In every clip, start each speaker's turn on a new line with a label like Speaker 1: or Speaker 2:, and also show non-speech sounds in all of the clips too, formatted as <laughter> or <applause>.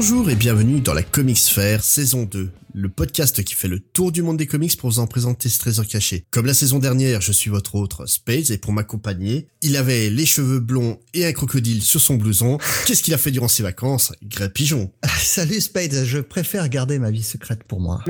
Speaker 1: Bonjour et bienvenue dans la Comics Fair saison 2, le podcast qui fait le tour du monde des comics pour vous en présenter ce trésor caché. Comme la saison dernière, je suis votre autre Spades et pour m'accompagner, il avait les cheveux blonds et un crocodile sur son blouson. Qu'est-ce qu'il a fait durant ses vacances Greg Pigeon?
Speaker 2: Ah, salut Spades, je préfère garder ma vie secrète pour moi.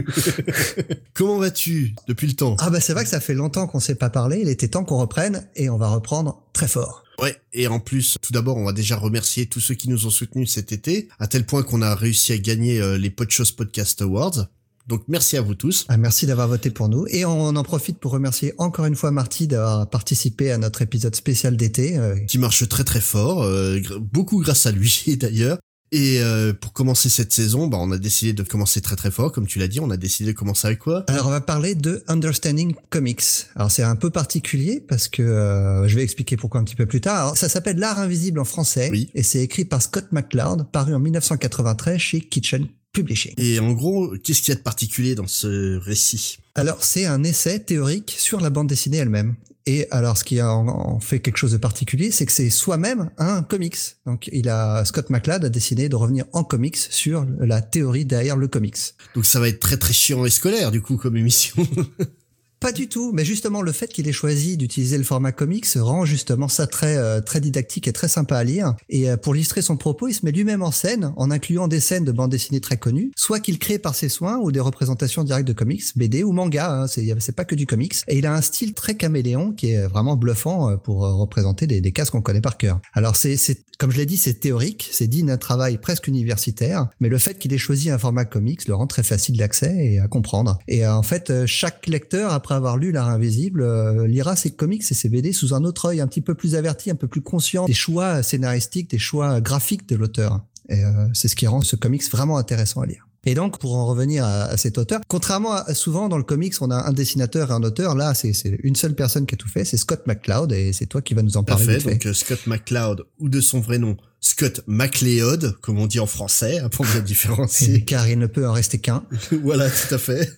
Speaker 2: <laughs>
Speaker 1: Comment vas-tu depuis le temps?
Speaker 2: Ah bah c'est vrai que ça fait longtemps qu'on s'est pas parlé, il était temps qu'on reprenne et on va reprendre très fort.
Speaker 1: Ouais, et en plus, tout d'abord, on va déjà remercier tous ceux qui nous ont soutenus cet été, à tel point qu'on a réussi à gagner euh, les Podchos Podcast Awards. Donc merci à vous tous.
Speaker 2: Ah, merci d'avoir voté pour nous. Et on en profite pour remercier encore une fois Marty d'avoir participé à notre épisode spécial d'été.
Speaker 1: Euh. Qui marche très très fort, euh, beaucoup grâce à lui <laughs> d'ailleurs. Et euh, pour commencer cette saison, bah, on a décidé de commencer très très fort, comme tu l'as dit. On a décidé de commencer avec quoi?
Speaker 2: Alors on va parler de Understanding Comics. Alors c'est un peu particulier parce que euh, je vais expliquer pourquoi un petit peu plus tard. Alors, ça s'appelle L'art invisible en français
Speaker 1: oui.
Speaker 2: et c'est écrit par Scott McCloud, paru en 1993 chez Kitchen Publishing.
Speaker 1: Et en gros, qu'est-ce qu'il y a de particulier dans ce récit?
Speaker 2: Alors c'est un essai théorique sur la bande dessinée elle-même. Et alors, ce qui en, fait quelque chose de particulier, c'est que c'est soi-même un comics. Donc, il a Scott McCloud a décidé de revenir en comics sur la théorie derrière le comics.
Speaker 1: Donc, ça va être très très chiant et scolaire du coup comme émission. <laughs>
Speaker 2: Pas du tout, mais justement le fait qu'il ait choisi d'utiliser le format comics rend justement ça très euh, très didactique et très sympa à lire. Et euh, pour illustrer son propos, il se met lui-même en scène en incluant des scènes de bande dessinée très connues, soit qu'il crée par ses soins ou des représentations directes de comics, BD ou manga. Hein, c'est pas que du comics. Et il a un style très caméléon qui est vraiment bluffant euh, pour représenter des, des cases qu'on connaît par cœur. Alors c'est comme je l'ai dit, c'est théorique, c'est digne d'un travail presque universitaire, mais le fait qu'il ait choisi un format comics le rend très facile d'accès et à comprendre. Et en fait, chaque lecteur après avoir lu L'art invisible, euh, lira ses comics et ses BD sous un autre œil, un petit peu plus averti, un peu plus conscient des choix scénaristiques, des choix graphiques de l'auteur. Et euh, c'est ce qui rend ce comics vraiment intéressant à lire. Et donc, pour en revenir à, cet auteur, contrairement à souvent dans le comics, on a un dessinateur et un auteur. Là, c'est une seule personne qui a tout fait, c'est Scott McCloud, et c'est toi qui vas nous en parler.
Speaker 1: Parfait. Donc Scott McCloud, ou de son vrai nom, Scott MacLeod, comme on dit en français, hein, pour bien <laughs> différencier.
Speaker 2: Car il ne peut en rester qu'un. <laughs>
Speaker 1: voilà, tout à fait.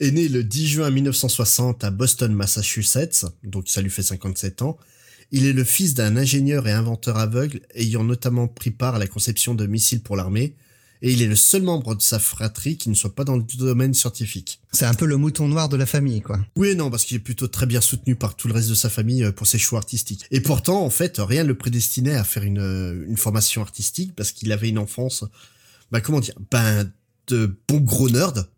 Speaker 1: est né le 10 juin 1960 à Boston, Massachusetts, donc ça lui fait 57 ans. Il est le fils d'un ingénieur et inventeur aveugle ayant notamment pris part à la conception de missiles pour l'armée, et il est le seul membre de sa fratrie qui ne soit pas dans le domaine scientifique.
Speaker 2: C'est un peu le mouton noir de la famille, quoi.
Speaker 1: Oui, non, parce qu'il est plutôt très bien soutenu par tout le reste de sa famille euh, pour ses choix artistiques. Et pourtant, en fait, rien ne le prédestinait à faire une, euh, une formation artistique parce qu'il avait une enfance, bah comment dire, ben de bon gros nerd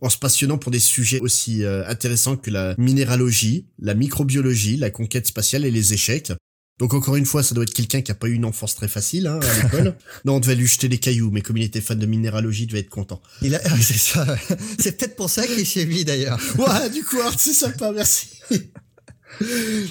Speaker 1: en se passionnant pour des sujets aussi euh, intéressants que la minéralogie, la microbiologie, la conquête spatiale et les échecs. Donc encore une fois, ça doit être quelqu'un qui a pas eu une enfance très facile hein, à l'école. <laughs> non, on devait lui jeter des cailloux, mais comme il était fan de minéralogie, il devait être content.
Speaker 2: Il a... <laughs> c'est ça. C'est peut-être pour ça qu'il est chez lui d'ailleurs. <laughs>
Speaker 1: ouais, du coup, c'est sympa, merci.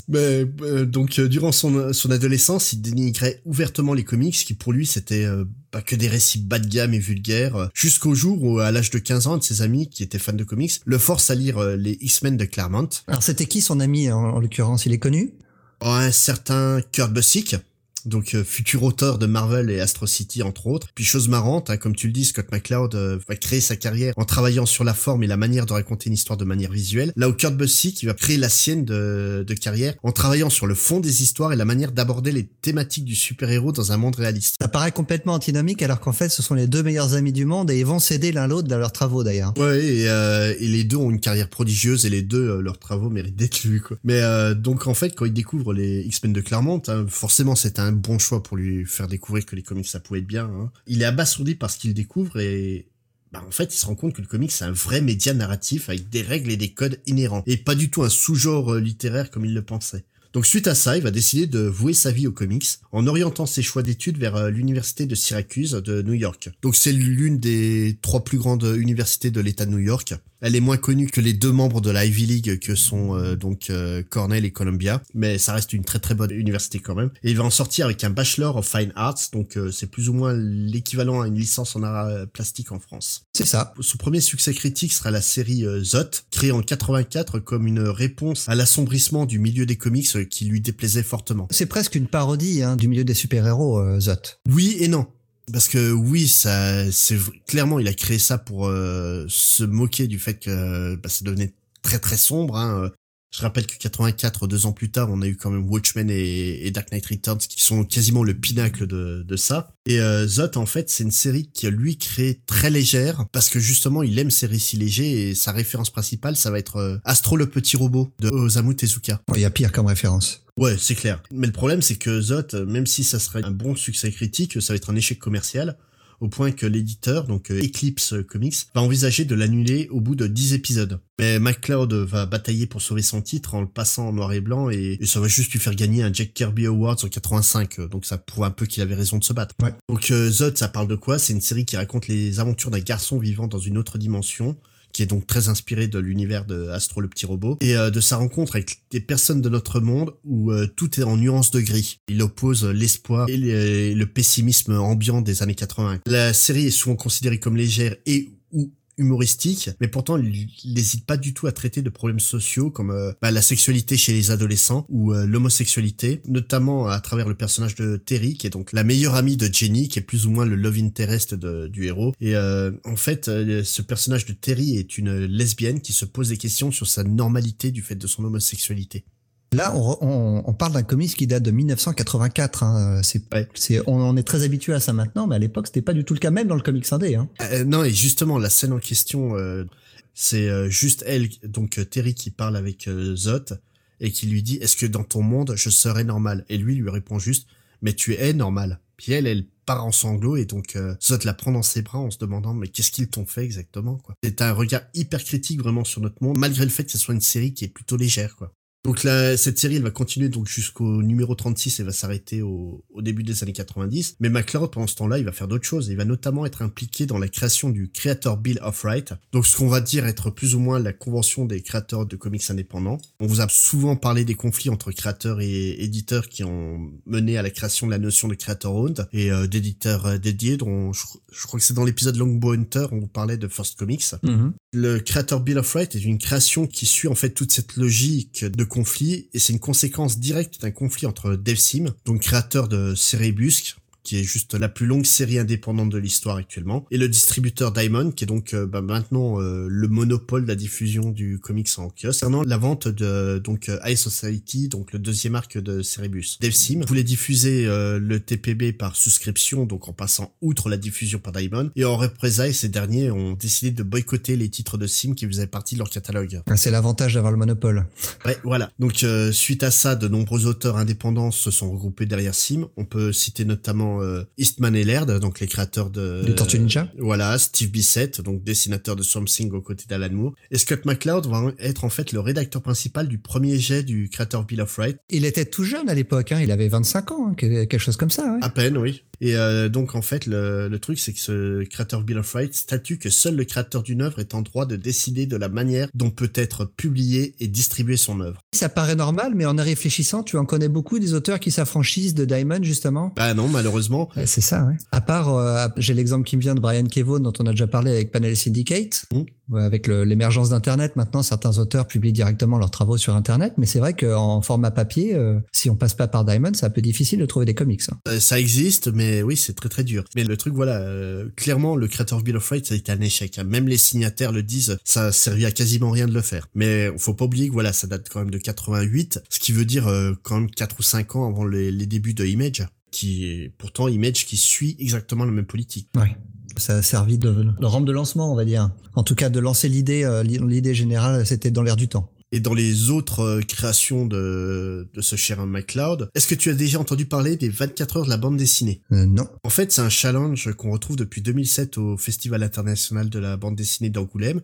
Speaker 1: mais euh, donc euh, durant son son adolescence, il dénigrait ouvertement les comics, qui pour lui c'était euh, pas que des récits bas de gamme et vulgaires, jusqu'au jour où à l'âge de 15 ans, un de ses amis qui était fan de comics le force à lire les X-Men de Claremont.
Speaker 2: Alors c'était qui son ami en, en l'occurrence? Il est connu?
Speaker 1: Un certain Kurt Busiek, donc euh, futur auteur de Marvel et Astro City entre autres. Puis chose marrante, hein, comme tu le dis, Scott McCloud euh, va créer sa carrière en travaillant sur la forme et la manière de raconter une histoire de manière visuelle. Là où Kurt Busiek qui va créer la sienne de, de, carrière en travaillant sur le fond des histoires et la manière d'aborder les thématiques du super-héros dans un monde réaliste.
Speaker 2: Ça paraît complètement antinomique alors qu'en fait ce sont les deux meilleurs amis du monde et ils vont s'aider l'un l'autre dans leurs travaux d'ailleurs.
Speaker 1: Ouais et, euh, et, les deux ont une carrière prodigieuse et les deux leurs travaux méritent d'être lus quoi. Mais donc en fait quand ils découvrent les X-Men de Claremont, hein, forcément c'est un bon choix pour lui faire découvrir que les comics ça pouvait être bien. Hein. Il est abasourdi par ce qu'il découvre et bah, en fait il se rend compte que le comics c'est un vrai média narratif avec des règles et des codes inhérents et pas du tout un sous-genre euh, littéraire comme il le pensait. Donc suite à ça, il va décider de vouer sa vie aux comics en orientant ses choix d'études vers euh, l'université de Syracuse de New York. Donc c'est l'une des trois plus grandes universités de l'État de New York. Elle est moins connue que les deux membres de la Ivy League que sont euh, donc euh, Cornell et Columbia, mais ça reste une très très bonne université quand même. Et il va en sortir avec un Bachelor of Fine Arts, donc euh, c'est plus ou moins l'équivalent à une licence en art plastique en France.
Speaker 2: C'est ça.
Speaker 1: Son premier succès critique sera la série Zot, créée en 84 comme une réponse à l'assombrissement du milieu des comics qui lui déplaisait fortement.
Speaker 2: C'est presque une parodie hein, du milieu des super-héros, Zot.
Speaker 1: Oui et non. Parce que oui, ça, c'est clairement, il a créé ça pour euh, se moquer du fait que bah, ça devenait très très sombre. Hein. Je rappelle que 84, deux ans plus tard, on a eu quand même Watchmen et, Dark Knight Returns qui sont quasiment le pinacle de, de ça. Et euh, Zot, en fait, c'est une série qui lui créé très légère parce que justement, il aime ces récits légers et sa référence principale, ça va être euh, Astro le petit robot de Osamu Tezuka.
Speaker 2: Il y a pire comme référence.
Speaker 1: Ouais, c'est clair. Mais le problème, c'est que Zot, même si ça serait un bon succès critique, ça va être un échec commercial au point que l'éditeur, donc euh, Eclipse Comics, va envisager de l'annuler au bout de 10 épisodes. Mais McCloud va batailler pour sauver son titre en le passant en noir et blanc et, ça va juste lui faire gagner un Jack Kirby Awards en 85. Donc ça prouve un peu qu'il avait raison de se battre. Donc euh, Zod, ça parle de quoi? C'est une série qui raconte les aventures d'un garçon vivant dans une autre dimension qui est donc très inspiré de l'univers de Astro le petit robot, et euh, de sa rencontre avec des personnes de notre monde où euh, tout est en nuances de gris. Il oppose l'espoir et le pessimisme ambiant des années 80. La série est souvent considérée comme légère et ou humoristique, mais pourtant il n'hésite pas du tout à traiter de problèmes sociaux comme euh, bah, la sexualité chez les adolescents ou euh, l'homosexualité, notamment à travers le personnage de Terry, qui est donc la meilleure amie de Jenny, qui est plus ou moins le love interest du héros. Et euh, en fait, ce personnage de Terry est une lesbienne qui se pose des questions sur sa normalité du fait de son homosexualité.
Speaker 2: Là, on, parle d'un comics qui date de 1984. Hein. C'est, on, est très habitué à ça maintenant, mais à l'époque, c'était pas du tout le cas, même dans le comics indé. Hein.
Speaker 1: Euh, non, et justement, la scène en question, euh, c'est euh, juste elle, donc Terry, qui parle avec Zot et qui lui dit Est-ce que dans ton monde, je serais normal? Et lui lui répond juste Mais tu es normal. Puis elle, elle part en sanglots et donc Zot la prend dans ses bras en se demandant mais qu'est-ce qu'ils t'ont fait exactement quoi? C'est un regard hyper critique vraiment sur notre monde malgré le fait que ce soit une série qui est plutôt légère quoi. Donc là, cette série, elle va continuer donc jusqu'au numéro 36 et va s'arrêter au, au, début des années 90. Mais McCloud, pendant ce temps-là, il va faire d'autres choses. Il va notamment être impliqué dans la création du Creator Bill of Rights. Donc ce qu'on va dire être plus ou moins la convention des créateurs de comics indépendants. On vous a souvent parlé des conflits entre créateurs et éditeurs qui ont mené à la création de la notion de creator owned et euh, d'éditeurs euh, dédiés dont je, crois que c'est dans l'épisode Longbow Hunter, on vous parlait de First Comics. Mm-hmm. Le Creator Bill of Rights est une création qui suit en fait toute cette logique de et c'est une conséquence directe d'un conflit entre DevSim, donc créateur de Cerebusque, qui est juste la plus longue série indépendante de l'histoire actuellement, et le distributeur Diamond, qui est donc euh, bah, maintenant euh, le monopole de la diffusion du comics en kiosque. Concernant la vente de donc euh, High Society, donc le deuxième arc de Cerebus. DevSim voulait diffuser le TPB par souscription, donc en passant outre la diffusion par Diamond, et en représailles, ces derniers ont décidé de boycotter les titres de Sim qui faisaient partie de leur catalogue.
Speaker 2: Ah, c'est l'avantage d'avoir le monopole.
Speaker 1: Ouais, voilà. Donc suite à ça, de nombreux auteurs indépendants se sont regroupés derrière Sim. On peut citer notamment euh, Eastman et Laird, donc les créateurs de...
Speaker 2: De Tortue Ninja
Speaker 1: Voilà, Steve Bissett, donc dessinateur de Something aux côtés d'Alan Moore. Et Scott McCloud va être en fait le rédacteur principal du premier jet du créateur Bill of Rights.
Speaker 2: Il était tout jeune à l'époque, hein, il avait 25 ans, hein, quelque chose comme ça. Ouais.
Speaker 1: À peine, oui. Et euh, donc en fait le, le truc c'est que ce créateur Bill of Rights statue que seul le créateur d'une œuvre est en droit de décider de la manière dont peut être publiée et distribuée son œuvre.
Speaker 2: Ça paraît normal, mais en y réfléchissant, tu en connais beaucoup des auteurs qui s'affranchissent de Diamond justement
Speaker 1: Bah non, malheureusement.
Speaker 2: c'est ça, ouais. À part, euh, j'ai l'exemple qui me vient de Brian Kevon dont on a déjà parlé avec Panel Syndicate. Mmh avec l'émergence d'Internet, maintenant certains auteurs publient directement leurs travaux sur Internet, mais c'est vrai qu'en format papier, euh, si on passe pas par Diamond, c'est un peu difficile de trouver des comics. Hein.
Speaker 1: Euh, ça existe, mais oui, c'est très très dur. Mais le truc, voilà, euh, clairement, le Creator Bill of Rights, a été un échec. Hein. Même les signataires le disent, ça a servi à quasiment rien de le faire. Mais faut pas oublier que voilà, ça date quand même de 88, ce qui veut dire quand même 4 ou 5 ans avant les, les débuts de Image qui est pourtant Image qui suit exactement la même politique.
Speaker 2: Ouais. Ça a servi de, de rampe de lancement, on va dire. En tout cas, de lancer l'idée, euh, l'idée générale, c'était dans l'air du temps.
Speaker 1: Et dans les autres euh, créations de, de ce cher McCloud, est-ce que tu as déjà entendu parler des 24 heures de la bande dessinée?
Speaker 2: Euh, Non.
Speaker 1: En fait, c'est un challenge qu'on retrouve depuis 2007 au Festival international de la bande dessinée d'Angoulême,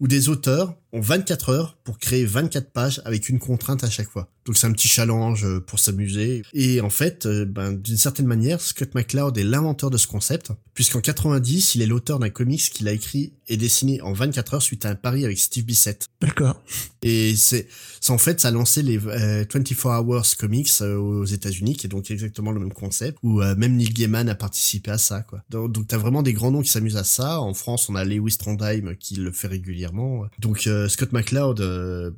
Speaker 1: où des auteurs ont 24 heures pour créer 24 pages avec une contrainte à chaque fois. Donc c'est un petit challenge euh, pour s'amuser. Et en fait, euh, ben, d'une certaine manière, Scott McCloud est l'inventeur de ce concept, puisqu'en 90, il est l'auteur d'un comics qu'il a écrit et dessiné en 24 heures suite à un pari avec Steve Bissett.
Speaker 2: D'accord.
Speaker 1: Et c'est, en fait, ça a lancé les 24 euh, Hours Comics aux États-Unis, qui est donc exactement le même concept, où même Neil Gaiman a participé à ça, quoi. Donc, donc t'as vraiment des grands noms qui s'amusent à ça. En France, on a Lewis Trondheim qui le fait régulièrement. Donc Scott McCloud,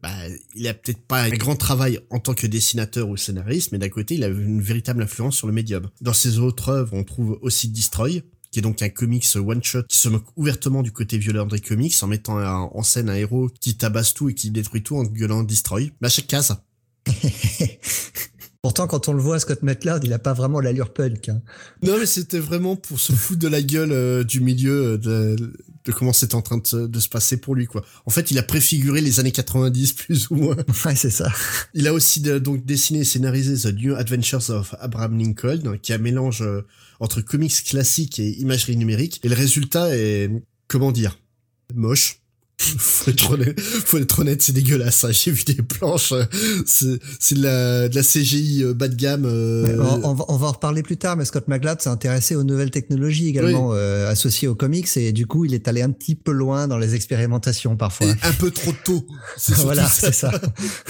Speaker 1: bah, il a peut-être pas un grand travail en tant que dessinateur ou scénariste, mais d'un côté, il a une véritable influence sur le médium. Dans ses autres œuvres, on trouve aussi Destroy, qui est donc un comics one-shot qui se moque ouvertement du côté violent des comics en mettant en scène un héros qui tabasse tout et qui détruit tout en gueulant Destroy. Mais chaque case.
Speaker 2: Pourtant, quand on le voit, Scott McCloud, il a pas vraiment l'allure punk. Hein.
Speaker 1: Non, mais c'était vraiment pour se foutre de la gueule euh, du milieu euh, de, de comment c'était en train de se, de se, passer pour lui, quoi. En fait, il a préfiguré les années 90, <laughs> plus ou moins.
Speaker 2: Ouais, c'est ça.
Speaker 1: Il a aussi donc dessiné et scénarisé The New Adventures of Abraham Lincoln, qui a un mélange euh, entre comics classiques et imagerie numérique. Et le résultat est, comment dire, moche faut être honnête, faut être honnête, c'est dégueulasse. Hein. J'ai vu des planches, euh, c'est de la, de la CGI euh, bas de gamme. Euh...
Speaker 2: On, va, on, va, en reparler plus tard, mais Scott McGlad s'est intéressé aux nouvelles technologies également euh, associées aux comics et du coup il est allé un petit peu loin dans les expérimentations parfois.
Speaker 1: un peu trop tôt. <laughs>
Speaker 2: voilà, c'est ça.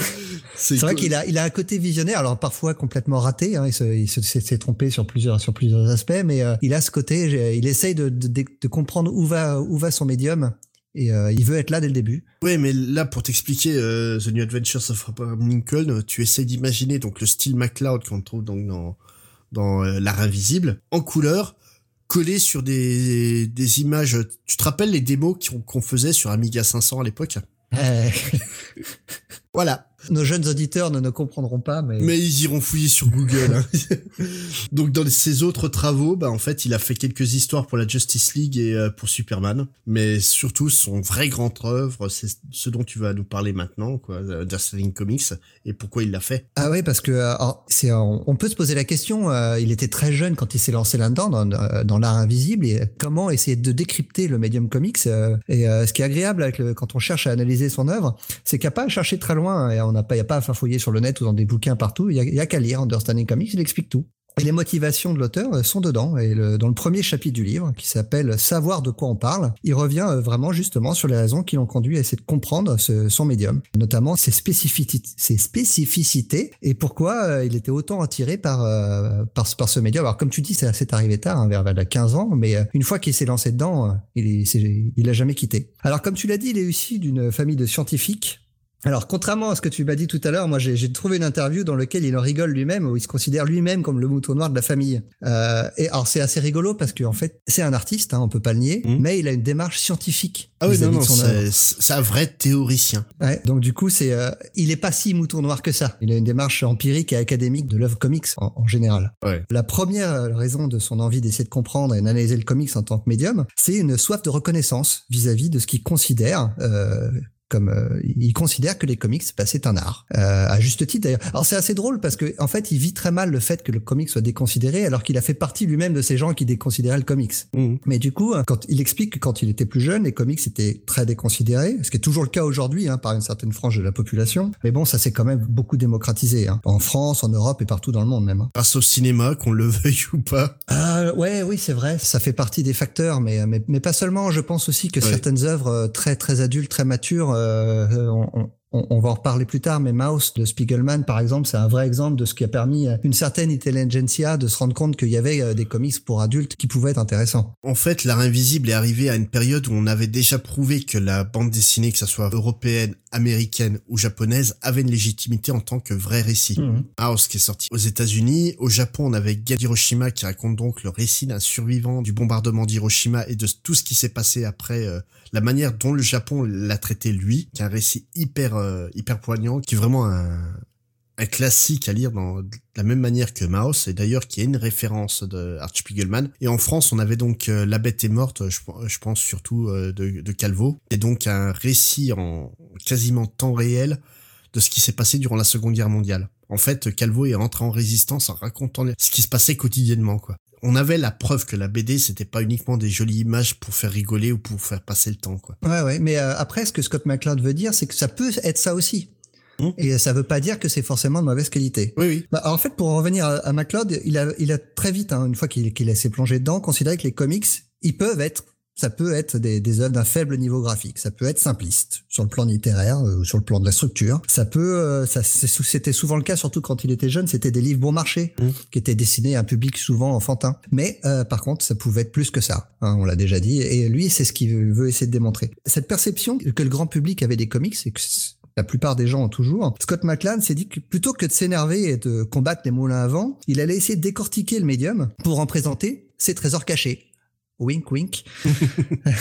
Speaker 2: <laughs> c'est vrai qu'il a, il a un côté visionnaire, alors parfois complètement raté. Hein, il s'est se, trompé sur plusieurs, sur plusieurs aspects, mais il a ce côté, il essaye de, de, de comprendre où va, où va son médium et euh, il veut être là dès le début.
Speaker 1: Oui, mais là pour t'expliquer euh, The New Adventures of Abraham Lincoln, tu essaies d'imaginer donc le style MacLeod qu'on trouve donc dans dans euh, l'art invisible en couleur collé sur des des images. Tu te rappelles les démos qu'on faisait sur Amiga 500 à l'époque? Voilà.
Speaker 2: Nos jeunes auditeurs ne, ne comprendront pas, mais...
Speaker 1: Mais ils iront fouiller sur Google. Hein. <laughs> Donc dans ses autres travaux, bah en fait, il a fait quelques histoires pour la Justice League et euh, pour Superman, mais surtout son vrai grand œuvre, c'est ce dont tu vas nous parler maintenant, quoi, Selling Comics, et pourquoi il l'a fait.
Speaker 2: Ah oui, parce que euh, c'est, on peut se poser la question. Euh, il était très jeune quand il s'est lancé là-dedans, dans, dans l'art invisible, et comment essayer de décrypter le médium comics. et ce qui est agréable avec quand on cherche à analyser son œuvre, c'est qu'il n'y a pas à chercher très loin. Et on n'a pas, y a pas à fouiller sur le net ou dans des bouquins partout. Il y a, qu'à lire Understanding Comics, il explique tout. Et les motivations de l'auteur euh, sont dedans. Et dans le premier chapitre du livre, qui s'appelle Savoir de quoi on parle, il revient euh, vraiment justement sur les raisons qui l'ont conduit à essayer de comprendre son médium, notamment ses spécificités, et pourquoi euh, il était autant attiré par, ce médium. Alors comme tu dis, c'est arrivé tard, hein, vers, vers 15 ans, mais une fois qu'il s'est lancé dedans, il, il l'a jamais quitté. Alors comme tu l'as dit, il est issu d'une famille de scientifiques alors, contrairement à ce que tu m'as dit tout à l'heure, moi j'ai trouvé une interview dans laquelle il en rigole lui-même, où il se considère lui-même comme le mouton noir de la famille. Euh, et alors c'est assez rigolo parce qu'en en fait c'est un artiste, hein, on peut pas le nier, mmh. mais il a une démarche scientifique.
Speaker 1: Ah oui, non, non, c'est un vrai théoricien.
Speaker 2: Ouais, donc du coup c'est, euh, il est pas si mouton noir que ça. Il a une démarche empirique et académique de l'œuvre comics en, général.
Speaker 1: Ouais.
Speaker 2: La première raison de son envie d'essayer de comprendre et d'analyser le comics en tant que médium, c'est une soif de reconnaissance vis-à-vis de ce qu'il considère euh, comme euh, il considère que les comics bah, c'est un art. Euh, à juste titre d'ailleurs. Alors c'est assez drôle parce que en fait il vit très mal le fait que le comics soit déconsidéré alors qu'il a fait partie lui-même de ces gens qui déconsidéraient le comics. Mmh. mais du coup quand il explique que quand il était plus jeune les comics étaient très déconsidérés ce qui est toujours le cas aujourd'hui hein, par une certaine frange de la population. Mais bon ça s'est quand même beaucoup démocratisé hein, en France en Europe et partout dans le monde même hein.
Speaker 1: grâce au cinéma qu'on le <laughs> veuille ou pas.
Speaker 2: Ah ouais oui c'est vrai. Ça fait partie des facteurs mais mais, mais pas seulement. Je pense aussi que certaines œuvres euh, très très adultes très matures euh, on, on, va en reparler plus tard, mais Mouse de Spiegelman, par exemple, c'est un vrai exemple de ce qui a permis à une certaine intelligentsia de se rendre compte qu'il y avait euh, des comics pour adultes qui pouvaient être intéressants.
Speaker 1: En fait, l'art invisible est arrivé à une période où on avait déjà prouvé que la bande dessinée, que ce soit européenne, américaine ou japonaise, avait une légitimité en tant que vrai récit. Mmh. Mouse qui est sorti aux États-Unis, au Japon, on avait Gad Hiroshima qui raconte donc le récit d'un survivant du bombardement d'Hiroshima et de tout ce qui s'est passé après, euh, la manière dont le Japon l'a traité lui, qui est un récit hyper euh, hyper poignant, qui est vraiment un, un classique à lire dans la même manière que Maus, et d'ailleurs qui est une référence de Art Spiegelman. Et en France, on avait donc euh, La Bête est morte, je, je pense surtout euh, de, de, Calvo, et donc un récit en quasiment temps réel de ce qui s'est passé durant la Seconde Guerre mondiale. En fait, Calvo est rentré en résistance en racontant ce qui se passait quotidiennement, quoi. On avait la preuve que la BD c'était pas uniquement des jolies images pour faire rigoler ou pour faire passer le temps, quoi.
Speaker 2: Ouais, ouais. Mais euh, après, ce que Scott McCloud veut dire, c'est que ça peut être ça aussi. Mmh. Et ça veut pas dire que c'est forcément de mauvaise qualité.
Speaker 1: Oui, oui.
Speaker 2: Bah, en fait, pour revenir à, McCloud, il a, il a très vite, hein, une fois qu'il qu s'est plongé dedans, considéré que les comics, ils peuvent être ça peut être des, des œuvres d'un faible niveau graphique, ça peut être simpliste sur le plan littéraire euh, ou sur le plan de la structure. Ça peut, euh, ça c'était souvent le cas, surtout quand il était jeune, c'était des livres bon marché mmh. qui étaient destinés à un public souvent enfantin. Mais euh, par contre, ça pouvait être plus que ça. Hein, on l'a déjà dit. Et lui, c'est ce qu'il veut essayer de démontrer. Cette perception que le grand public avait des comics, c'est que la plupart des gens ont toujours. Scott McClane s'est dit que plutôt que de s'énerver et de combattre les moulins à vent, il allait essayer de décortiquer le médium pour en présenter ses trésors cachés Wink, wink. <laughs>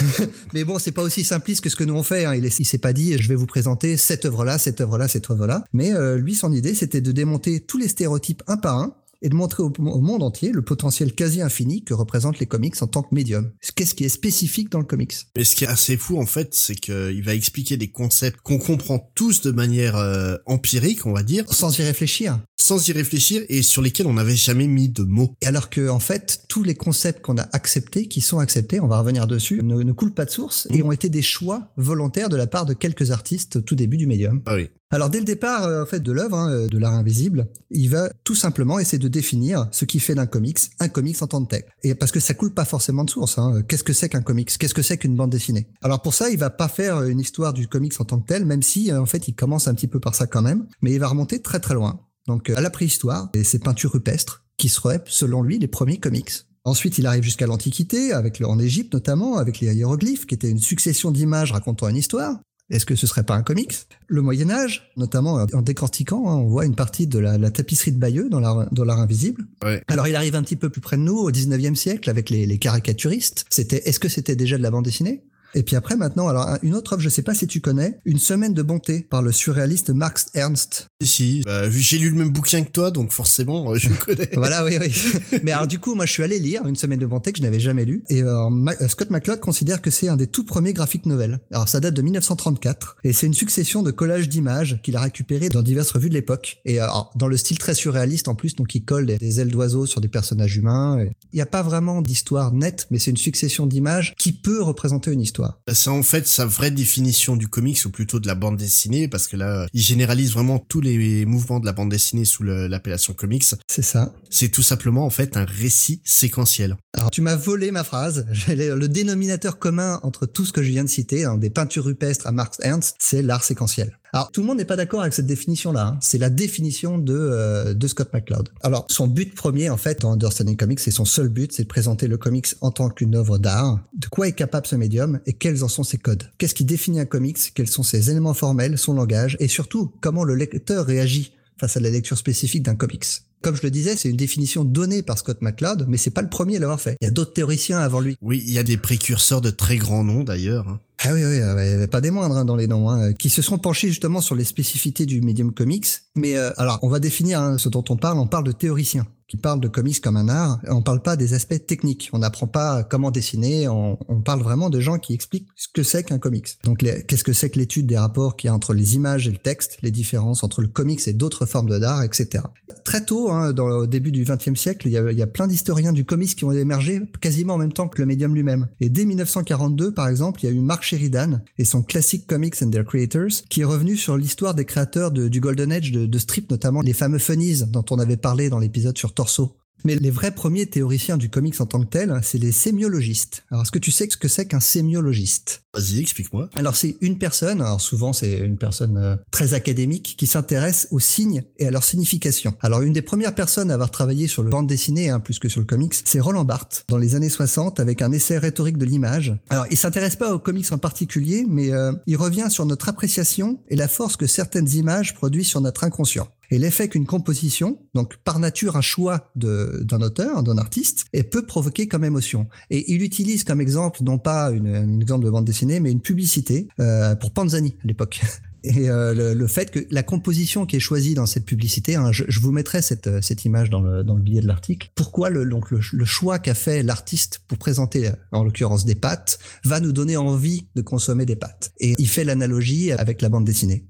Speaker 2: <laughs> Mais bon, c'est pas aussi simpliste que ce que nous on fait. Hein. Il, il s'est pas dit, je vais vous présenter cette œuvre-là, cette œuvre-là, cette œuvre-là. Mais euh, lui, son idée, c'était de démonter tous les stéréotypes un par un et de montrer au, monde entier le potentiel quasi infini que représentent les comics en tant que médium. Qu'est-ce qui est spécifique dans le comics?
Speaker 1: Et ce qui est assez fou en fait, c'est qu'il va expliquer des concepts qu'on comprend tous de manière euh, empirique, on va dire,
Speaker 2: sans y réfléchir.
Speaker 1: Sans y réfléchir et sur lesquels on n'avait jamais mis de mots.
Speaker 2: Et alors que en fait, tous les concepts qu'on a acceptés, qui sont acceptés, on va revenir dessus, ne, ne coulent pas de source et ont été des choix volontaires de la part de quelques artistes au tout début du médium.
Speaker 1: Ah oui.
Speaker 2: Alors dès le départ euh, en fait de l'œuvre hein, de l'art invisible, il va tout simplement essayer de définir ce qui fait d'un comics un comics en tant que tel. Et parce que ça coule pas forcément de source. Hein. Qu'est-ce que c'est qu'un comics? Qu'est-ce que c'est qu'une bande dessinée? Alors pour ça, il va pas faire une histoire du comics en tant que tel, même si euh, en fait il commence un petit peu par ça quand même, mais il va remonter très très loin. Donc euh, à la préhistoire et ses peintures rupestres qui seraient selon lui les premiers comics. Ensuite, il arrive jusqu'à l'Antiquité, avec le, en Égypte notamment, avec les hiéroglyphes, qui étaient une succession d'images racontant une histoire. Est-ce que ce serait pas un comics? Le Moyen Âge, notamment en décortiquant, hein, on voit une partie de la, la tapisserie de Bayeux dans l'art, dans l'art invisible.
Speaker 1: Ouais.
Speaker 2: Alors il arrive un petit peu plus près de nous, au 19e siècle, avec les, les caricaturistes. C'était, est-ce que c'était déjà de la bande dessinée? Et puis après, maintenant, alors une autre œuvre, je sais pas si tu connais, Une semaine de bonté par le surréaliste Max Ernst.
Speaker 1: Si, bah, j'ai lu le même bouquin que toi, donc forcément, euh, je le connais. <laughs>
Speaker 2: voilà, oui, oui. <laughs> Mais alors du coup, moi, je suis allé lire Une semaine de bonté que je n'avais jamais lu. Et euh, Scott McCloud considère que c'est un des tout premiers graphiques novels. Alors ça date de 1934 et c'est une succession de collages d'images qu'il a récupéré dans diverses revues de l'époque. Et alors, dans le style très surréaliste en plus, donc il colle des, des ailes d'oiseaux sur des personnages humains. Il n'y a pas vraiment d'histoire nette, mais c'est une succession d'images qui peut représenter une histoire.
Speaker 1: C'est en fait sa vraie définition du comics ou plutôt de la bande dessinée parce que là, il généralise vraiment tous les mouvements de la bande dessinée sous l'appellation comics.
Speaker 2: C'est ça.
Speaker 1: C'est tout simplement en fait un récit séquentiel.
Speaker 2: Alors tu m'as volé ma phrase. <laughs> Le dénominateur commun entre tout ce que je viens de citer, hein, des peintures rupestres à Marx Ernst, c'est l'art séquentiel. Alors tout le monde n'est pas d'accord avec cette définition-là. Hein. C'est la définition de, euh, de Scott McCloud. Alors son but premier en fait en Understanding Comics, c'est son seul but, c'est de présenter le comics en tant qu'une œuvre d'art. De quoi est capable ce médium et quels en sont ses codes? Qu'est-ce qui définit un comics? Quels sont ses éléments formels, son langage? Et surtout comment le lecteur réagit face à la lecture spécifique d'un comics? Comme je le disais, c'est une définition donnée par Scott McCloud, mais c'est pas le premier à l'avoir fait. Il y a d'autres théoriciens avant lui.
Speaker 1: Oui, il y a des précurseurs de très grands noms d'ailleurs.
Speaker 2: Ah oui, oui, euh, pas des moindres hein, dans les noms, hein, qui se sont penchés justement sur les spécificités du medium comics. Mais euh, alors, on va définir hein, ce dont on parle. On parle de théoriciens qui parlent de comics comme un art. On parle pas des aspects techniques. On n'apprend pas comment dessiner. On, parle vraiment de gens qui expliquent ce que c'est qu'un comics. Donc, qu'est-ce que c'est que l'étude des rapports qu'il y a entre les images et le texte, les différences entre le comics et d'autres formes d'art, etc. Très tôt, hein, dans le début du XXe siècle, il y a, plein d'historiens du comics qui ont émergé quasiment en même temps que le médium lui-même. Et dès 1942, par exemple, il y a eu Sheridan et son classique Comics and Their Creators, qui est revenu sur l'histoire des créateurs du Golden Age de, de strip, notamment les fameux funnies dont on avait parlé dans l'épisode sur Torso. Mais les vrais premiers théoriciens du comics en tant que tel, c'est les sémiologistes. Alors, est-ce que tu sais ce que c'est qu'un sémiologiste?
Speaker 1: Vas-y, explique-moi.
Speaker 2: Alors, c'est une personne, alors souvent c'est une personne euh, très académique, qui s'intéresse aux signes et à leur signification. Alors, une des premières personnes à avoir travaillé sur le bande dessinée, hein, plus que sur le comics, c'est Roland Barthes, dans les années 60, avec un essai rhétorique de l'image. Alors, il s'intéresse pas aux comics en particulier, mais euh, il revient sur notre appréciation et la force que certaines images produisent sur notre inconscient et l'effet qu'une composition, donc par nature un choix d'un auteur, d'un artiste, et peut provoquer comme émotion. Et il utilise comme exemple non pas une, un exemple de bande dessinée, mais une publicité euh, pour Panzani à l'époque. <laughs> Et euh, le, le, fait que la composition qui est choisie dans cette publicité, hein, je, je, vous mettrai cette, cette image dans le, dans le billet de l'article. Pourquoi le, donc le, le choix qu'a fait l'artiste pour présenter, en l'occurrence des pâtes, va nous donner envie de consommer des pâtes. Et il fait l'analogie avec la bande dessinée.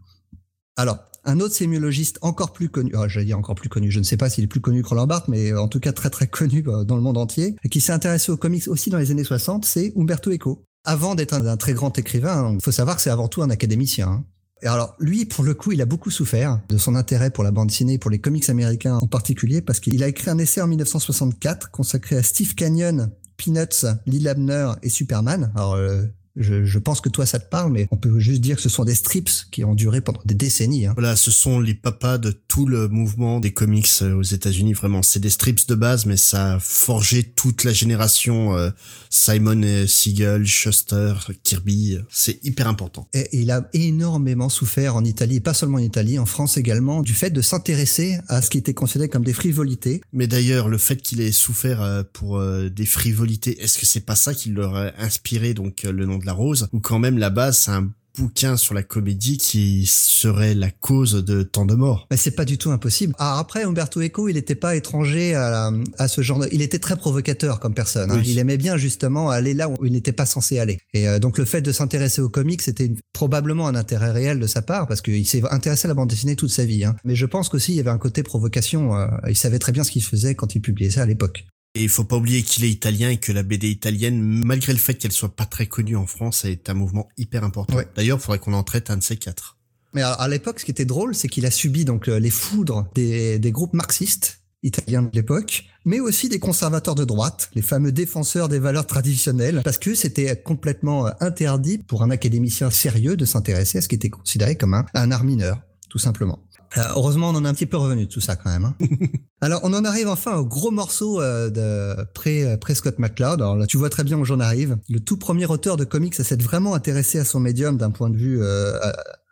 Speaker 2: Alors, un autre sémiologiste encore plus connu, oh, j'allais dire encore plus connu, je ne sais pas s'il est plus connu que Roland Barthes, mais en tout cas très très connu euh, dans le monde entier, qui s'est intéressé aux comics aussi dans les années 60, c'est Umberto Eco. Avant d'être un, un, très grand écrivain, il faut savoir que c'est avant tout un académicien. Hein. Et alors lui, pour le coup, il a beaucoup souffert de son intérêt pour la bande dessinée, pour les comics américains en particulier, parce qu'il a écrit un essai en 1964 consacré à Steve Canyon, Peanuts, Lil Abner et Superman. Alors euh, Je, je, pense que toi ça te parle, mais on peut juste dire que ce sont des strips qui ont duré pendant des décennies. Hein.
Speaker 1: Voilà, ce sont les papas de tout le mouvement des comics euh, aux États-Unis. Vraiment, c'est des strips de base, mais ça a forgé toute la génération euh, Simon et Siegel, Schuster, Kirby. C'est hyper important.
Speaker 2: Et il a énormément souffert en Italie, pas seulement en Italie, en France également, du fait de s'intéresser à ce qui était considéré comme des frivolités.
Speaker 1: Mais d'ailleurs, le fait qu'il ait souffert euh, pour des frivolités, est-ce que c'est pas ça qui leur a inspiré donc le nom de la rose, ou quand même la base c'est un bouquin sur la comédie qui serait la cause de tant de morts.
Speaker 2: Mais c'est pas du tout impossible. Ah, après, Umberto Eco, il n'était pas étranger à, à, ce genre de... Il était très provocateur comme personne. Hein. Il aimait bien justement aller là où il n'était pas censé aller. Et euh, donc le fait de s'intéresser aux comics, c'était probablement un intérêt réel de sa part parce qu'il s'est intéressé à la bande dessinée toute sa vie. Hein. Mais je pense qu'aussi il y avait un côté provocation. Euh, il savait très bien ce qu'il faisait quand il publiait ça à l'époque.
Speaker 1: Et il faut pas oublier qu'il est italien et que la BD italienne, malgré le fait qu'elle soit pas très connue en France, est un mouvement hyper important. D'ailleurs, il faudrait qu'on en traite un de ces quatre.
Speaker 2: Mais à l'époque, ce qui était drôle, c'est qu'il a subi donc euh, les foudres des, des groupes marxistes italiens de l'époque, mais aussi des conservateurs de droite, les fameux défenseurs des valeurs traditionnelles, parce que c'était complètement euh, interdit pour un académicien sérieux de s'intéresser à ce qui était considéré comme un, un art mineur, tout simplement. Euh, heureusement, on en est un petit peu revenu de tout ça quand même. Hein. <laughs> Alors, on en arrive enfin au gros morceau euh, de pré, euh, pré Scott McCloud. Alors là, tu vois très bien où j'en arrive. Le tout premier auteur de comics s'est vraiment intéressé à son médium d'un point de vue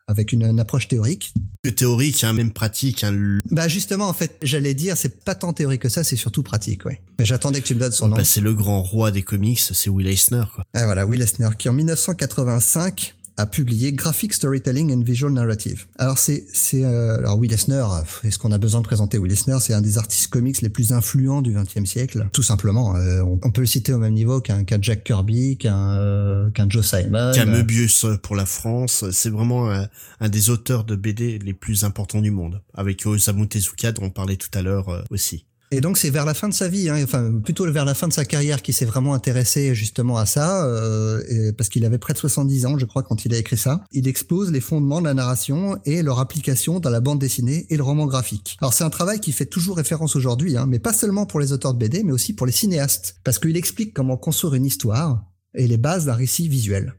Speaker 2: avec une, approche théorique.
Speaker 1: théorique, hein, même pratique. Hein,
Speaker 2: bah justement, en fait, j'allais dire, c'est pas tant théorique que ça, c'est surtout pratique, ouais. Mais j'attendais que tu me donnes son
Speaker 1: bah,
Speaker 2: nom.
Speaker 1: c'est le grand roi des comics, c'est Will Eisner, quoi.
Speaker 2: Ah voilà, Will Eisner, qui en 1985 a publié Graphic Storytelling and Visual Narrative. Alors c'est c'est euh, alors Will Eisner, est-ce qu'on a besoin de présenter Will Eisner? C'est un des artistes comics les plus influents du XXe siècle, tout simplement. Euh, on, peut le citer au même niveau qu'un qu'un Jack Kirby, qu'un euh, qu'un Joe Simon,
Speaker 1: qu'un Möbius pour la France. C'est vraiment un, un, des auteurs de BD les plus importants du monde, avec Osamu Tezuka dont on parlait tout à l'heure aussi.
Speaker 2: Et donc c'est vers la fin de sa vie, hein, enfin plutôt vers la fin de sa carrière qu'il s'est vraiment intéressé justement à ça, euh, parce qu'il avait près de 70 ans, je crois, quand il a écrit ça. Il expose les fondements de la narration et leur application dans la bande dessinée et le roman graphique. Alors c'est un travail qui fait toujours référence aujourd'hui, hein, mais pas seulement pour les auteurs de BD, mais aussi pour les cinéastes, parce qu'il explique comment construire une histoire et les bases d'un récit visuel.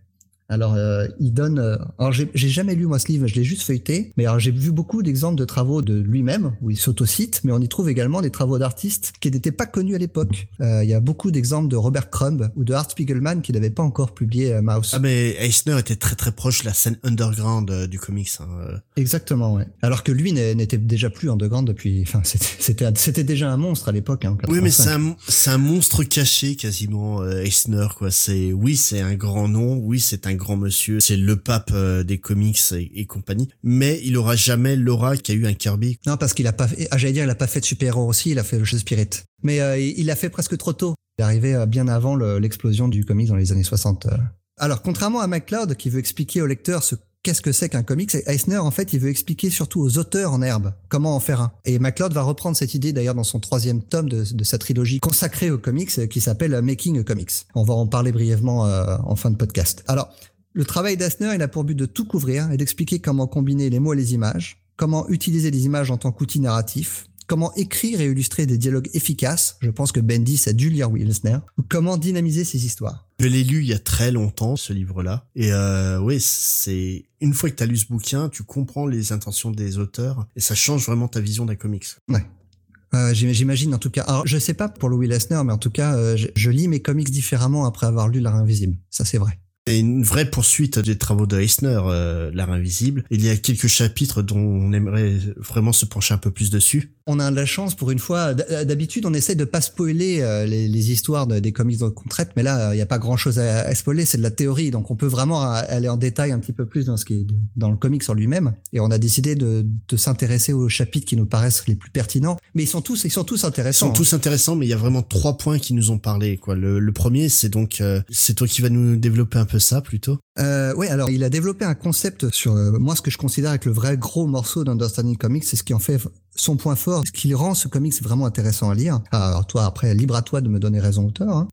Speaker 2: Alors, euh, il donne. Euh, alors, j'ai jamais lu moi ce livre, je l'ai juste feuilleté. Mais alors, j'ai vu beaucoup d'exemples de travaux de lui-même où il s'autocite, mais on y trouve également des travaux d'artistes qui n'étaient pas connus à l'époque. Euh, il y a beaucoup d'exemples de Robert Crumb ou de Art Spiegelman qui n'avaient pas encore publié Mouse.
Speaker 1: Ah, mais Eisner était très très proche de la scène underground du comics. Hein.
Speaker 2: Exactement, ouais. Alors que lui n'était déjà plus underground depuis. Enfin, <laughs> c'était c'était déjà un monstre à l'époque. Hein,
Speaker 1: oui, mais c'est un c'est un monstre caché quasiment Eisner quoi. C'est oui, c'est un grand nom. Oui, c'est un grand monsieur, c'est le pape euh, des comics et, compagnie, mais il aura jamais l'aura qu'a eu un Kirby.
Speaker 2: Non, parce qu'il a pas ah, j'allais dire, il a pas fait de super-héros aussi, il a fait le jeu Spirit. Mais euh, il l'a fait presque trop tôt. Il est arrivé euh, bien avant l'explosion du comics dans les années 60. Alors, contrairement à McCloud, qui veut expliquer au lecteur ce qu'est-ce que c'est qu'un comics Eisner, en fait, il veut expliquer surtout aux auteurs en herbe comment en faire un. Et McCloud va reprendre cette idée d'ailleurs dans son troisième tome de, sa trilogie consacrée aux comics qui s'appelle Making a Comics. On va en parler brièvement en fin de podcast. Alors, le travail d'Asner, il a pour but de tout couvrir et d'expliquer comment combiner les mots et les images, comment utiliser les images en tant qu'outil narratif, comment écrire et illustrer des dialogues efficaces, je pense que Bendis a dû lire Wilsner, ou comment dynamiser ses histoires.
Speaker 1: Je l'ai lu il y a très longtemps, ce livre-là. Et euh, oui, c'est une fois que tu as lu ce bouquin, tu comprends les intentions des auteurs et ça change vraiment ta vision d'un comics.
Speaker 2: Ouais. Euh, J'imagine en tout cas. Alors, je sais pas pour le Will Eisner, mais en tout cas, euh, je, je, lis mes comics différemment après avoir lu L'Art Invisible. Ça, c'est vrai.
Speaker 1: C'est une vraie poursuite des travaux de Eisner, euh, L'art invisible. Il y a quelques chapitres dont on aimerait vraiment se pencher un peu plus dessus
Speaker 2: on a de la chance pour une fois. D'habitude, on essaie de pas spoiler euh, les, histoires des comics qu'on traite, mais là, il n'y a pas grand-chose à, spoiler. C'est de la théorie, donc on peut vraiment aller en détail un petit peu plus dans ce qui est dans le comic sur lui-même. Et on a décidé de, s'intéresser aux chapitres qui nous paraissent les plus pertinents. Mais ils sont tous, ils sont tous intéressants.
Speaker 1: Ils sont tous intéressants, mais il y a vraiment trois points qui nous ont parlé. Quoi. Le, premier, c'est donc, euh, c'est toi qui vas nous développer un peu ça plutôt.
Speaker 2: Euh, oui, alors il a développé un concept sur euh, moi ce que je considère être le vrai gros morceau d'Understanding Comics, c'est ce qui en fait son point fort, ce qui rend ce comics vraiment intéressant à lire. Alors toi, après, libre à toi de me donner raison auteur. Hein.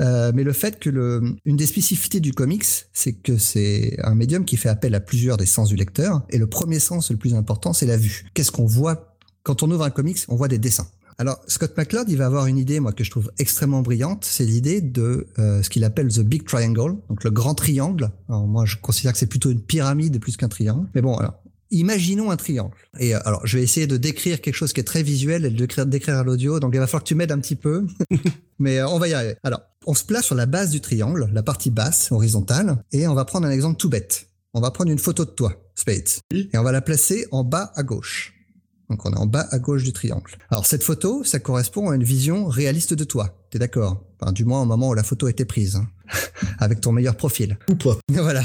Speaker 2: Euh, mais le fait que le, une des spécificités du comics, c'est que c'est un médium qui fait appel à plusieurs des sens du lecteur. Et le premier sens, le plus important, c'est la vue. Qu'est-ce qu'on voit? Quand on ouvre un comics On voit des dessins Alors Scott McCloud, il va avoir une idée, moi, que je trouve extrêmement brillante. C'est l'idée de euh, ce qu'il appelle the big triangle, donc le grand triangle. Alors moi, je considère que c'est plutôt une pyramide plus qu'un triangle. Mais bon, alors imaginons un triangle. Et euh, alors, je vais essayer de décrire quelque chose qui est très visuel et de décrire, décrire à l'audio. Donc, il va falloir que tu m'aides un petit peu. <laughs> Mais euh, on va y arriver. Alors, on se place sur la base du triangle, la partie basse, horizontale, et on va prendre un exemple tout bête. On va prendre une photo de toi, Spade, et on va la placer en bas à gauche. Donc on est en bas à gauche du triangle. Alors cette photo, ça correspond à une vision réaliste de toi. T'es d'accord? Enfin, Du moins au moment où la photo a été prise, hein. <laughs> avec ton meilleur profil.
Speaker 1: Ou pas. <laughs>
Speaker 2: Voilà.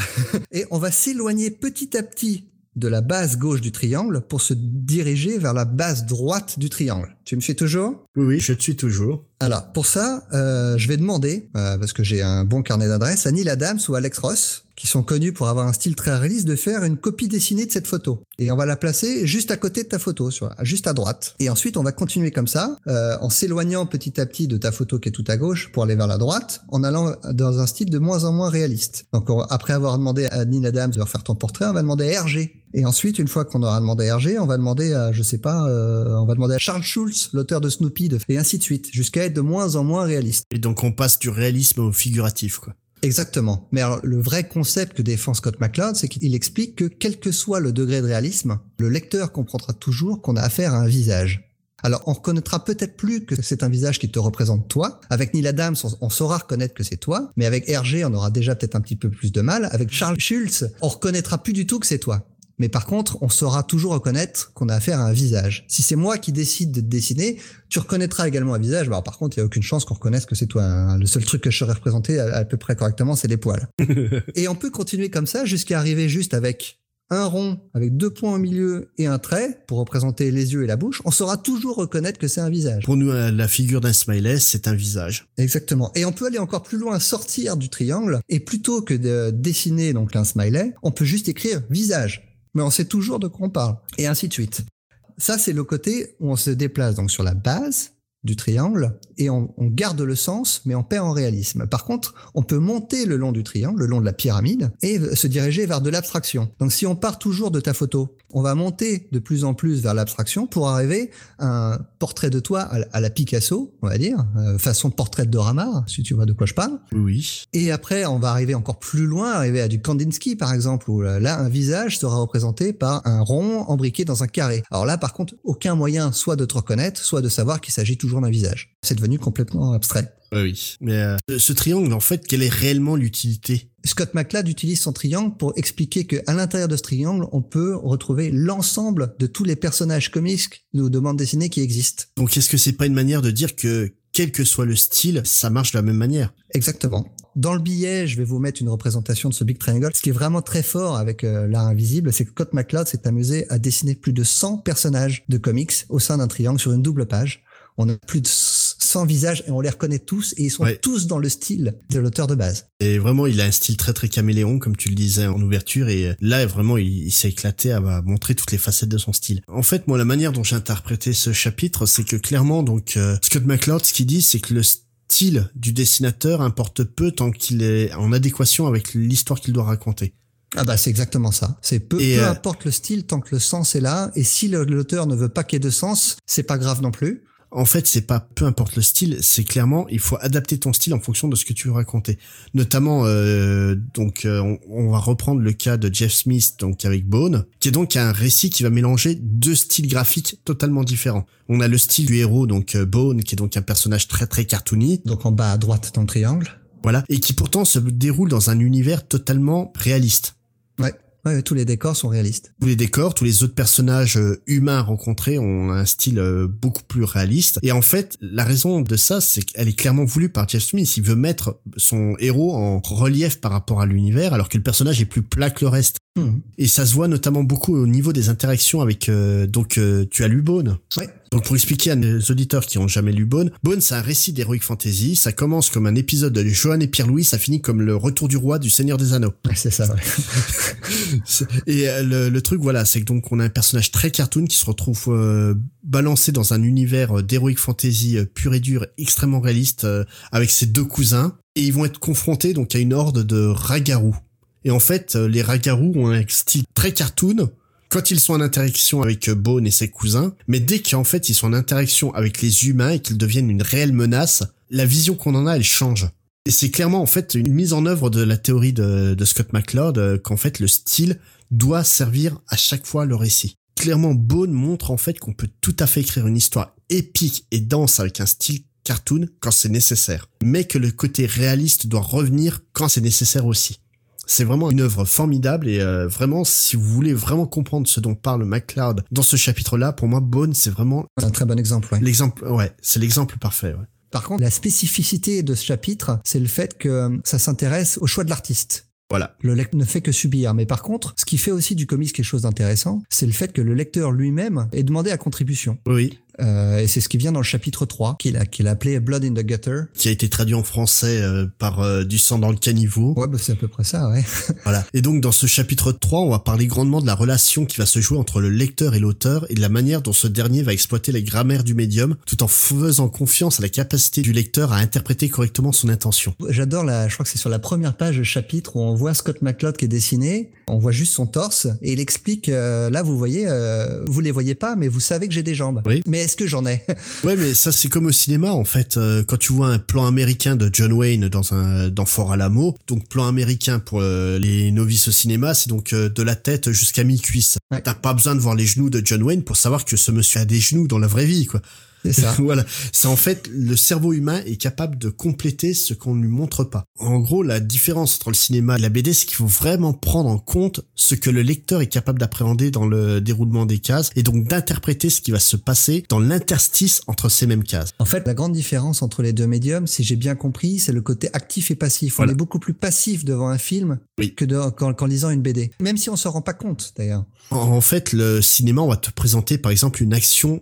Speaker 2: Et on va s'éloigner petit à petit de la base gauche du triangle pour se diriger vers la base droite du triangle. Tu me suis toujours?
Speaker 1: Oui, oui, je te suis toujours.
Speaker 2: Alors, pour ça, euh, je vais demander, euh, parce que j'ai un bon carnet d'adresses, à Neil Adams ou Alex Ross, qui sont connus pour avoir un style très réaliste, de faire une copie dessinée de cette photo. Et on va la placer juste à côté de ta photo, sur, juste à droite. Et ensuite, on va continuer comme ça, euh, en s'éloignant petit à petit de ta photo qui est tout à gauche pour aller vers la droite, en allant dans un style de moins en moins réaliste. Donc, on- après avoir demandé à Neil Adams de refaire ton portrait, on va demander à Hergé. Et ensuite, une fois qu'on aura demandé à Hergé, on va demander à, je sais pas, euh, on va demander à Charles Schulz, l'auteur de Snoopy, de- et ainsi de suite, jusqu'à être de moins en moins réaliste.
Speaker 1: Et donc on passe du réalisme au figuratif, quoi.
Speaker 2: Exactement. Mais alors, le vrai concept que défend Scott McCloud, c'est qu'il explique que quel que soit le degré de réalisme, le lecteur comprendra toujours qu'on a affaire à un visage. Alors, on reconnaîtra peut-être plus que c'est un visage qui te représente toi. Avec Neil Adams, on, saura reconnaître que c'est toi. Mais avec Hergé, on aura déjà peut-être un petit peu plus de mal. Avec Charles Schulz, on reconnaîtra plus du tout que c'est toi. Mais par contre, on saura toujours reconnaître qu'on a affaire à un visage. Si c'est moi qui décide de te dessiner, tu reconnaîtras également un visage. Bah, alors, par contre, il n'y a aucune chance qu'on reconnaisse que c'est toi. hein. Le seul truc que je saurais représenter à, à peu près correctement, c'est les poils. <laughs> et on peut continuer comme ça jusqu'à arriver juste avec un rond avec deux points au milieu et un trait pour représenter les yeux et la bouche. On saura toujours reconnaître que c'est un visage.
Speaker 1: Pour nous, la figure d'un smiley, c'est un visage.
Speaker 2: Exactement. Et on peut aller encore plus loin, sortir du triangle, et plutôt que de dessiner donc un smiley, on peut juste écrire visage. Mais on sait toujours de quoi on parle. Et ainsi de suite. Ça, c'est le côté où on se déplace donc sur la base du triangle et on, on garde le sens, mais on perd en réalisme. Par contre, on peut monter le long du triangle, le long de la pyramide, et se diriger vers de l'abstraction. Donc si on part toujours de ta photo, on va monter de plus en plus vers l'abstraction pour arriver à un portrait de toi à la- Picasso, on va dire, euh, façon portrait de Ramar, si tu vois de quoi je parle.
Speaker 1: Oui.
Speaker 2: Et après, on va arriver encore plus loin, arriver à du Kandinsky, par exemple, où euh, là, un visage sera représenté par un rond embriqué dans un carré. Alors là, par contre, aucun moyen soit de te reconnaître, soit de savoir qu'il s'agit toujours d'un visage. C'est devenu complètement abstrait.
Speaker 1: Oui. Mais euh, ce triangle, en fait, quelle est réellement l'utilité?
Speaker 2: Scott McCloud utilise son triangle pour expliquer que à l'intérieur de ce triangle, on peut retrouver l'ensemble de tous les personnages comiques ou de bandes dessinées qui existent.
Speaker 1: Donc est-ce que c'est pas une manière de dire que quel que soit le style, ça marche de la même manière?
Speaker 2: Exactement. Dans le billet, je vais vous mettre une représentation de ce Big Triangle. Ce qui est vraiment très fort avec euh, l'art invisible, c'est que Scott McCloud s'est amusé à dessiner plus de 100 personnages de comics au sein d'un triangle sur une double page. On a plus de 100 visages et on les reconnaît tous et ils sont
Speaker 1: Ouais.
Speaker 2: tous dans le style de l'auteur de base.
Speaker 1: Et vraiment, il a un style très très caméléon, comme tu le disais en ouverture, et euh, là, vraiment, il, il s'est éclaté à montrer toutes les facettes de son style. En fait, moi, la manière dont j'ai interprété ce chapitre, c'est que clairement, donc, euh, Scott McCloud, ce qu'il dit, c'est que le style du dessinateur importe peu tant qu'il est en adéquation avec l'histoire qu'il doit raconter.
Speaker 2: Ah bah c'est exactement ça. C'est peu, peu
Speaker 1: euh,
Speaker 2: importe le style tant que le sens est là. Et si l'auteur ne veut pas qu'il y ait de sens, c'est pas grave non plus.
Speaker 1: En fait, c'est pas peu importe le style, c'est clairement il faut adapter ton style en fonction de ce que tu veux raconter. Notamment, euh, donc euh, on, on va reprendre le cas de Jeff Smith, donc avec Bone, qui est donc un récit qui va mélanger deux styles graphiques totalement différents. On a le style du héros, donc euh, Bone, qui est donc un personnage très très cartoony,
Speaker 2: Donc en bas à droite dans le triangle.
Speaker 1: voilà, et qui pourtant se déroule dans un univers totalement réaliste.
Speaker 2: Ouais. Ouais, tous les décors sont réalistes.
Speaker 1: tous les décors, tous les autres personnages euh, humains rencontrés ont un style euh, beaucoup plus réaliste. Et en fait, la raison de ça, c'est qu'elle est clairement voulue par Jeff Smith. Il veut mettre son héros en relief par rapport à l'univers, alors que le personnage est plus plat que le reste. Et ça se voit notamment beaucoup au niveau des interactions avec... euh, donc, euh, tu as lu Bone
Speaker 2: Ouais.
Speaker 1: donc pour expliquer à nos auditeurs qui ont jamais lu Bone, Bone c'est un récit d'heroic fantasy, ça commence comme un épisode de Johan et Pierre-Louis, ça finit comme le retour du roi du Seigneur des Anneaux.
Speaker 2: Ouais, c'est ça. ouais. <laughs>
Speaker 1: Et euh, le, le truc, voilà, c'est que donc on a un personnage très cartoon qui se retrouve euh, balancé dans un univers euh, d'heroic fantasy euh, pur et dur, extrêmement réaliste, euh, avec ses deux cousins, et ils vont être confrontés donc à une horde de ragarous. Et en fait, euh, les ragarous ont un style très cartoon, quand ils sont en interaction avec Bone et ses cousins, mais dès qu'en fait ils sont en interaction avec les humains et qu'ils deviennent une réelle menace, la vision qu'on en a, elle change. Et c'est clairement en fait une mise en œuvre de la théorie de, Scott McCloud qu'en fait le style doit servir à chaque fois le récit. Clairement, Bone montre en fait qu'on peut tout à fait écrire une histoire épique et dense avec un style cartoon quand c'est nécessaire, mais que le côté réaliste doit revenir quand c'est nécessaire aussi. C'est vraiment une œuvre formidable et euh, vraiment, si vous voulez vraiment comprendre ce dont parle McCloud dans ce chapitre-là, pour moi, Bone, c'est vraiment
Speaker 2: un très bon exemple. Ouais.
Speaker 1: L'exemple, ouais, c'est l'exemple parfait. Ouais.
Speaker 2: Par contre, la spécificité de ce chapitre, c'est le fait que ça s'intéresse au choix de l'artiste.
Speaker 1: Voilà.
Speaker 2: Le lecteur ne fait que subir. Mais par contre, ce qui fait aussi du comics quelque chose d'intéressant, c'est le fait que le lecteur lui-même est demandé à contribution.
Speaker 1: Oui.
Speaker 2: Euh, et c'est ce qui vient dans le chapitre 3, qu'il a, qu'il a appelé Blood in the Gutter.
Speaker 1: Qui a été traduit en français euh, par euh, Du sang dans le caniveau.
Speaker 2: Ouais, bah c'est à peu près ça, ouais. <laughs>
Speaker 1: voilà. Et donc dans ce chapitre 3, on va parler grandement de la relation qui va se jouer entre le lecteur et l'auteur et de la manière dont ce dernier va exploiter les grammaires du médium tout en faisant confiance à la capacité du lecteur à interpréter correctement son intention.
Speaker 2: J'adore la, je crois que c'est sur la première page du chapitre où on voit Scott McCloud qui est dessiné, on voit juste son torse et il explique, là vous voyez, vous les voyez pas, mais vous savez que j'ai des jambes.
Speaker 1: Oui.
Speaker 2: Mais est-ce que j'en ai?
Speaker 1: Ouais, mais ça c'est comme au cinéma en fait. Euh, quand tu vois un plan américain de John Wayne dans un dans Fort Alamo, donc plan américain pour euh, les novices au cinéma, c'est donc euh, de la tête jusqu'à mi-cuisse. T'as pas besoin de voir les genoux de John Wayne pour savoir que ce monsieur a des genoux dans la vraie vie, quoi.
Speaker 2: C'est ça. <laughs>
Speaker 1: voilà. C'est en fait, le cerveau humain est capable de compléter ce qu'on ne lui montre pas. En gros, la différence entre le cinéma et la BD, c'est qu'il faut vraiment prendre en compte ce que le lecteur est capable d'appréhender dans le déroulement des cases et donc d'interpréter ce qui va se passer dans l'interstice entre ces mêmes cases.
Speaker 2: En fait, la grande différence entre les deux médiums, si j'ai bien compris, c'est le côté actif et passif. On est beaucoup plus passif devant un film que qu'en, lisant une BD. Même si on se rend pas compte, d'ailleurs.
Speaker 1: En fait, le cinéma, on va te présenter, par exemple, une action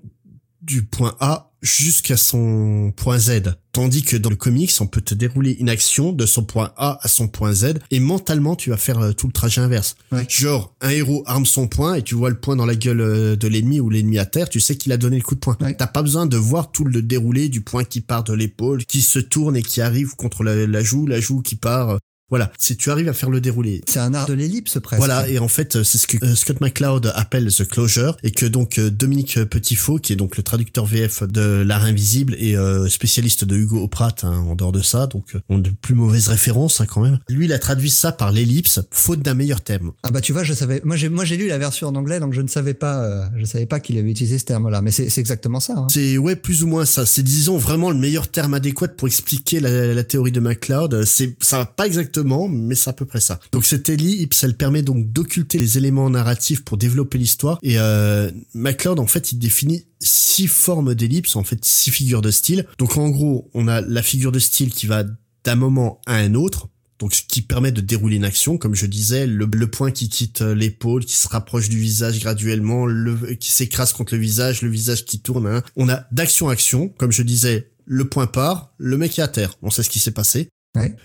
Speaker 1: du point A jusqu'à son point Z. Tandis que dans le comics, on peut te dérouler une action de son point A à son point Z et mentalement, tu vas faire euh, tout le trajet inverse. Genre, un héros arme son point et tu vois le point dans la gueule euh, de l'ennemi ou l'ennemi à terre, tu sais qu'il a donné le coup de poing. T'as pas besoin de voir tout le déroulé du point qui part de l'épaule, qui se tourne et qui arrive contre la joue, la joue qui part euh, voilà, si tu arrives à faire le déroulé.
Speaker 2: C'est un art de l'ellipse presque.
Speaker 1: Voilà, et en fait, c'est ce que euh, Scott McCloud appelle the closure, et que donc euh, Dominique Petitfaux, qui est donc le traducteur VF de L'art invisible et euh, spécialiste de Hugo Oprat, hein, en dehors de ça, donc on de plus mauvaises références hein, quand même. Lui, il a traduit ça par l'ellipse, faute d'un meilleur terme.
Speaker 2: Ah bah tu vois, je savais. Moi j'ai moi j'ai lu la version en anglais, donc je ne savais pas, je savais pas qu'il avait utilisé ce terme-là, mais c'est exactement ça. Hein.
Speaker 1: C'est ouais plus ou moins ça. C'est disons vraiment le meilleur terme adéquat pour expliquer la, la théorie de McCloud. C'est ça va pas exactement, mais c'est à peu près ça. Donc cette ellipse, elle permet donc d'occulter les éléments narratifs pour développer l'histoire. Et euh, McCloud, en fait, il définit six formes d'ellipse, en fait, six figures de style. Donc en gros, on a la figure de style qui va d'un moment à un autre. Donc, ce qui permet de dérouler une action, comme je disais, le, point qui quitte l'épaule, qui se rapproche du visage graduellement, le, qui s'écrase contre le visage, le visage qui tourne. Hein. On a d'action action, comme je disais, le point part, le mec est à terre. On sait ce qui s'est passé.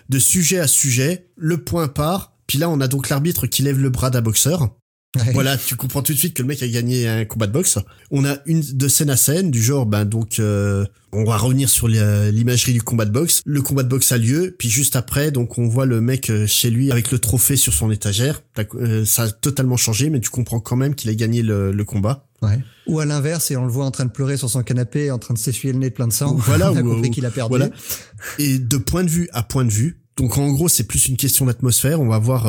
Speaker 1: De sujet à sujet, le point part. Puis là, on a donc l'arbitre qui lève le bras d'un boxeur. Voilà, tu comprends tout de suite que le mec a gagné un combat de boxe. On a une de scène à scène du genre, ben donc, euh, on va revenir sur l'imagerie du combat de boxe. Le combat de boxe a lieu, puis juste après, donc on voit le mec euh, chez lui avec le trophée sur son étagère. Euh, ça a totalement changé, mais tu comprends quand même qu'il a gagné le, combat.
Speaker 2: Ouais. Ou à l'inverse, et on le voit en train de pleurer sur son canapé, en train de s'essuyer le nez plein de sang. Voilà, <laughs> on a compris qu'il a perdu. Voilà.
Speaker 1: Et de point de vue à point de vue, donc en gros, c'est plus une question d'atmosphère. On va voir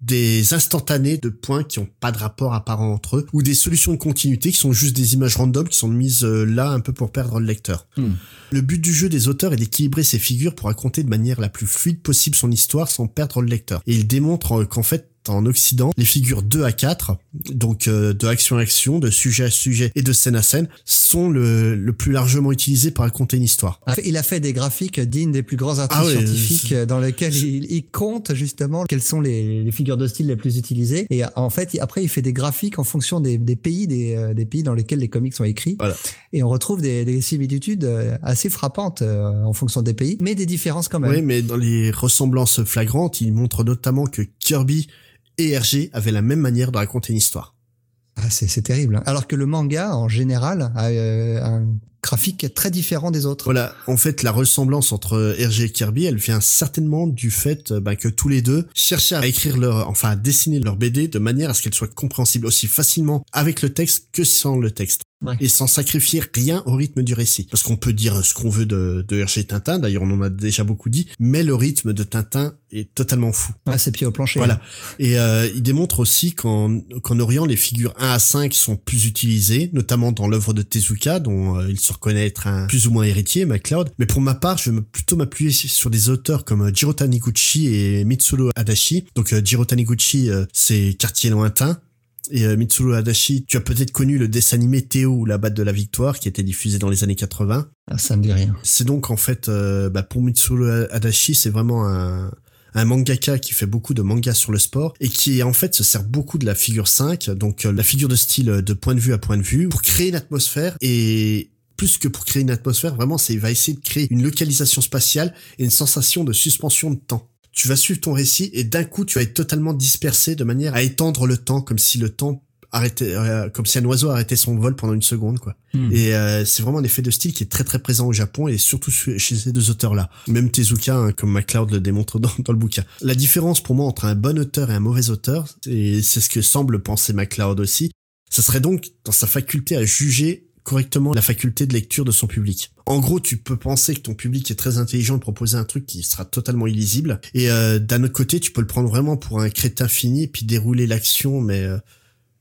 Speaker 1: des instantanés de points qui ont pas de rapport apparent entre eux, ou des solutions de continuité qui sont juste des images random qui sont mises euh, là un peu pour perdre le lecteur. Hmm. Le but du jeu des auteurs est d'équilibrer ces figures pour raconter de manière la plus fluide possible son histoire sans perdre le lecteur. Et il démontre euh, qu'en fait, en Occident, les figures 2 à 4, donc euh, de action à action, de sujet à sujet et de scène à scène, sont le, le plus largement utilisés pour raconter une histoire.
Speaker 2: Ah, il a fait des graphiques dignes des plus grands artistes ah scientifiques dans lesquels il, il, compte justement quelles sont les, les, figures de style les plus utilisées. Et en fait, après, il fait des graphiques en fonction des, des pays, des, euh, des, pays dans lesquels les comics sont écrits.
Speaker 1: Voilà.
Speaker 2: Et on retrouve des, des, similitudes euh, assez frappantes en fonction des pays, mais des différences quand même.
Speaker 1: Oui, mais dans les ressemblances flagrantes, il montre notamment que Kirby et Hergé avaient la même manière de raconter une histoire.
Speaker 2: Ah, c'est terrible. Alors que le manga, en général, a euh, un graphique très différent des autres.
Speaker 1: Voilà, en fait, la ressemblance entre Hergé et Kirby, elle vient certainement du fait bah, que tous les deux cherchaient à écrire leur, enfin à dessiner leur BD de manière à ce qu'elle soit compréhensible aussi facilement avec le texte que sans le texte et sans sacrifier rien au rythme du récit. Parce qu'on peut dire ce qu'on veut de, de Hergé Tintin, d'ailleurs on en a déjà beaucoup dit, mais le rythme de Tintin est totalement fou.
Speaker 2: Ah, c'est pied au plancher.
Speaker 1: Voilà. Et euh, il démontre aussi qu'en qu'en Orient, les figures 1 à 5 sont plus utilisées, notamment dans l'œuvre de Tezuka, dont euh, il se reconnaît être un plus ou moins héritier, MacLeod. Mais pour ma part, je vais plutôt m'appuyer sur des auteurs comme euh, Jiro Taniguchi et Mitsuru Adachi. Donc euh, Jiro Taniguchi, c'est Quartier lointain, et euh, Mitsuru Adachi, tu as peut-être connu le dessin animé Théo ou la batte de la victoire qui a été diffusé dans les années 80.
Speaker 2: Ah, ça me dit rien.
Speaker 1: C'est donc en fait, euh, bah, pour Mitsuru Adachi, c'est vraiment un, un mangaka qui fait beaucoup de mangas sur le sport et qui en fait se sert beaucoup de la figure 5, donc euh, la figure de style de point de vue à point de vue, pour créer une atmosphère et plus que pour créer une atmosphère, vraiment, c'est il va essayer de créer une localisation spatiale et une sensation de suspension de temps tu vas suivre ton récit et d'un coup tu vas être totalement dispersé de manière à étendre le temps comme si le temps arrêtait euh, comme si un oiseau arrêtait son vol pendant une seconde quoi. Hmm. et euh, c'est vraiment un effet de style qui est très très présent au Japon et surtout chez ces deux auteurs là même Tezuka hein, comme MacLeod le démontre dans, dans, le bouquin. La différence pour moi entre un bon auteur et un mauvais auteur et c'est ce que semble penser MacLeod aussi ce serait donc dans sa faculté à juger correctement la faculté de lecture de son public. En gros, tu peux penser que ton public est très intelligent de proposer un truc qui sera totalement illisible, et euh, d'un autre côté, tu peux le prendre vraiment pour un crétin fini, puis dérouler l'action, mais euh,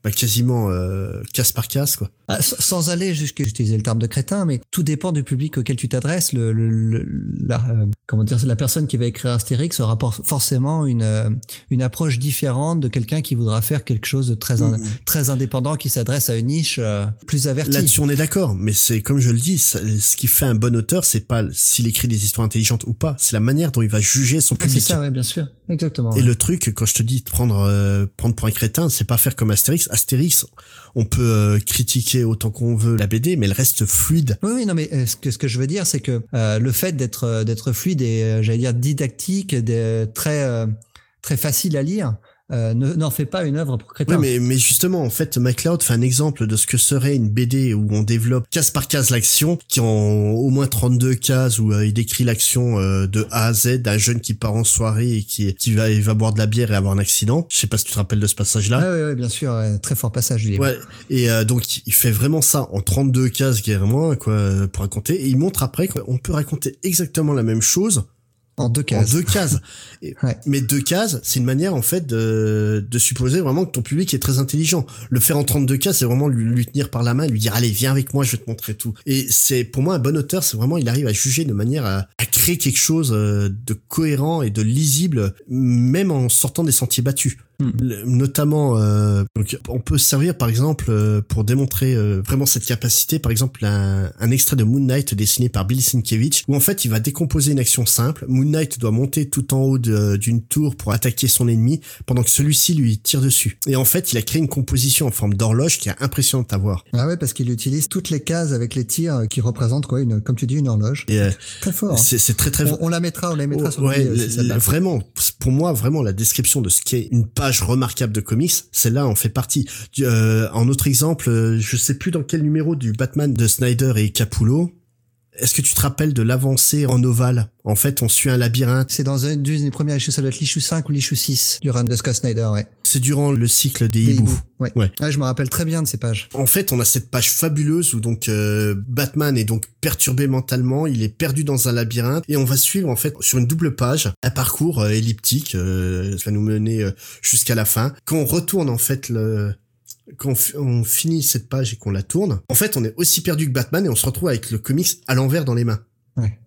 Speaker 1: bah, quasiment euh, casse par casse quoi.
Speaker 2: Ah, sans aller jusqu'à utiliser le terme de crétin, mais tout dépend du public auquel tu t'adresses. Le, le, la, euh, comment dire, la personne qui va écrire Astérix aura forcément une euh, une approche différente de quelqu'un qui voudra faire quelque chose de très mm-hmm. très indépendant, qui s'adresse à une niche plus avertie.
Speaker 1: Là-dessus, on est d'accord, mais c'est comme je le dis, ce qui fait un bon auteur, c'est pas s'il écrit des histoires intelligentes ou pas, c'est la manière dont il va juger son public.
Speaker 2: C'est ça, ouais, bien sûr, exactement.
Speaker 1: Et le truc, quand je te dis de prendre prendre pour un crétin, c'est pas faire comme Astérix Astérix, on peut euh, critiquer autant qu'on veut la BD, mais elle reste fluide.
Speaker 2: Oui, non, mais euh, ce que je veux dire, c'est que euh, le fait d'être d'être fluide et j'allais dire didactique, très très facile à lire, euh, n'en fait pas une œuvre pour crétin.
Speaker 1: Oui, mais, mais justement, en fait, MacLeod fait un exemple de ce que serait une BD où on développe case par case l'action, qui en au moins 32 cases où euh, il décrit l'action euh, de A à Z d'un jeune qui part en soirée et qui, qui va, il va boire de la bière et avoir un accident. Je sais pas si tu te rappelles de ce passage-là.
Speaker 2: Ah oui, bien sûr, très fort passage du
Speaker 1: Ouais, et donc il fait vraiment ça en 32 cases, moins quoi, pour raconter. Et il montre après qu'on peut raconter exactement la même chose
Speaker 2: en deux cases.
Speaker 1: En deux cases. <laughs> Mais deux cases, c'est une manière en fait de, de supposer vraiment que ton public est très intelligent. Le faire en 32 cases, c'est vraiment lui, lui, tenir par la main, lui dire allez viens avec moi, je vais te montrer tout. Et c'est pour moi un bon auteur, c'est vraiment il arrive à juger de manière à, à, créer quelque chose euh, de cohérent et de lisible, même en sortant des sentiers battus. Hmm. Notamment, euh, donc on peut servir par exemple euh, pour démontrer euh, vraiment cette capacité, par exemple un, un, extrait de Moon Knight dessiné par Bill Sienkiewicz, où en fait il va décomposer une action simple. Moon Knight doit monter tout en haut d'une tour pour attaquer son ennemi, pendant que celui-ci lui tire dessus. Et en fait, il a créé une composition en forme d'horloge qui est impressionnante à voir.
Speaker 2: Ah ouais, parce qu'il utilise toutes les cases avec les tirs qui représentent quoi, une, comme tu dis, une horloge.
Speaker 1: Et très fort. Hein. C'est très très.
Speaker 2: On, on, la mettra, on la mettra sur
Speaker 1: ouais, le, Vraiment, pour moi, vraiment la description de ce qu'est une page remarquable de comics, celle-là en fait partie. Euh, en autre exemple, euh, je sais plus dans quel numéro du Batman de Snyder et Capullo, est-ce que tu te rappelles de l'avancée en ovale? En fait, on suit un labyrinthe.
Speaker 2: C'est dans une des premières issues, ça doit être l'issue 5 ou l'issue 6 du run de Scott Snyder, ouais.
Speaker 1: C'est durant le cycle des, hiboux.
Speaker 2: Ouais. ouais. je me rappelle très bien de ces pages.
Speaker 1: En fait, on a cette page fabuleuse où donc euh, Batman est donc perturbé mentalement, il est perdu dans un labyrinthe et on va suivre en fait sur une double page un parcours euh, elliptique, euh, ça va nous mener jusqu'à la fin. Quand on retourne en fait le quand on finit cette page et qu'on la tourne, en fait, on est aussi perdu que Batman et on se retrouve avec le comics à l'envers dans les mains.
Speaker 2: Ouais.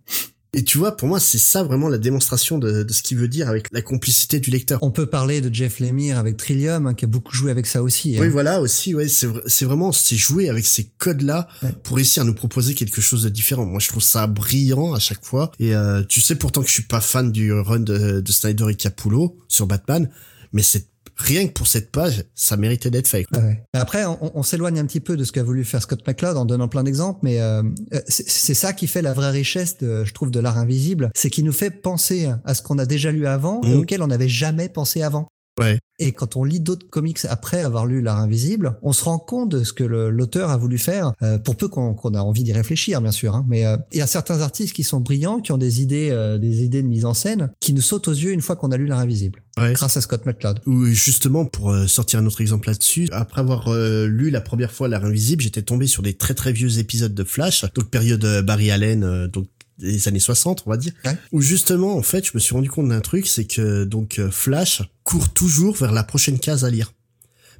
Speaker 1: Et tu vois, pour moi, c'est ça vraiment la démonstration de, de ce qu'il veut dire avec la complicité du lecteur.
Speaker 2: On peut parler de Jeff Lemire avec Trillium, hein, qui a beaucoup joué avec ça aussi.
Speaker 1: Hein. Oui, voilà, aussi, ouais, c'est, vraiment, c'est jouer avec ces codes-là pour réussir à nous proposer quelque chose de différent. Moi, je trouve ça brillant à chaque fois. Et euh, tu sais pourtant que je suis pas fan du run de, de Snyder et Capullo sur Batman, mais c'est rien que pour cette page, ça méritait d'être fait.
Speaker 2: Après, on, s'éloigne un petit peu de ce qu'a voulu faire Scott McCloud en donnant plein d'exemples, mais euh, c'est ça qui fait la vraie richesse, de, je trouve, de l'art invisible, c'est qu'il nous fait penser à ce qu'on a déjà lu avant et mmh. auquel on n'avait jamais pensé avant.
Speaker 1: Ouais.
Speaker 2: Et quand on lit d'autres comics après avoir lu L'Art Invisible, on se rend compte de ce que l'auteur a voulu faire, euh, pour peu qu'on a envie d'y réfléchir, bien sûr. Hein. mais euh, il y a certains artistes qui sont brillants, qui ont des idées, euh, des idées de mise en scène, qui nous sautent aux yeux une fois qu'on a lu L'Art Invisible,
Speaker 1: Ouais.
Speaker 2: grâce à Scott McCloud.
Speaker 1: Ou justement, pour euh, sortir un autre exemple là-dessus, après avoir euh, lu la première fois L'Art Invisible, j'étais tombé sur des très très vieux épisodes de Flash, donc période Barry Allen, euh, donc des années 60, on va dire,
Speaker 2: Ouais.
Speaker 1: où justement, en fait, je me suis rendu compte d'un truc, c'est que donc Flash court toujours vers la prochaine case à lire.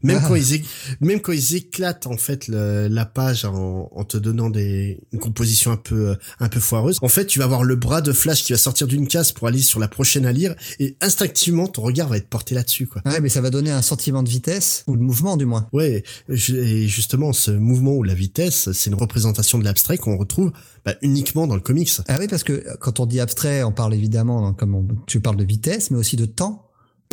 Speaker 1: Même
Speaker 2: Ah.
Speaker 1: quand ils même quand ils éclatent en fait le- la page en, en te donnant des une composition un peu euh, un peu foireuse, en fait tu vas avoir le bras de Flash qui va sortir d'une case pour aller sur la prochaine à lire et instinctivement ton regard va être porté là-dessus quoi.
Speaker 2: Ouais, mais ça va donner un sentiment de vitesse, ou de mouvement du moins.
Speaker 1: Ouais, et justement, ce mouvement ou la vitesse, c'est une représentation de l'abstrait qu'on retrouve bah, uniquement dans le comics.
Speaker 2: Ah oui, parce que quand on dit abstrait, on parle évidemment, hein, comme on- tu parles de vitesse, mais aussi de temps.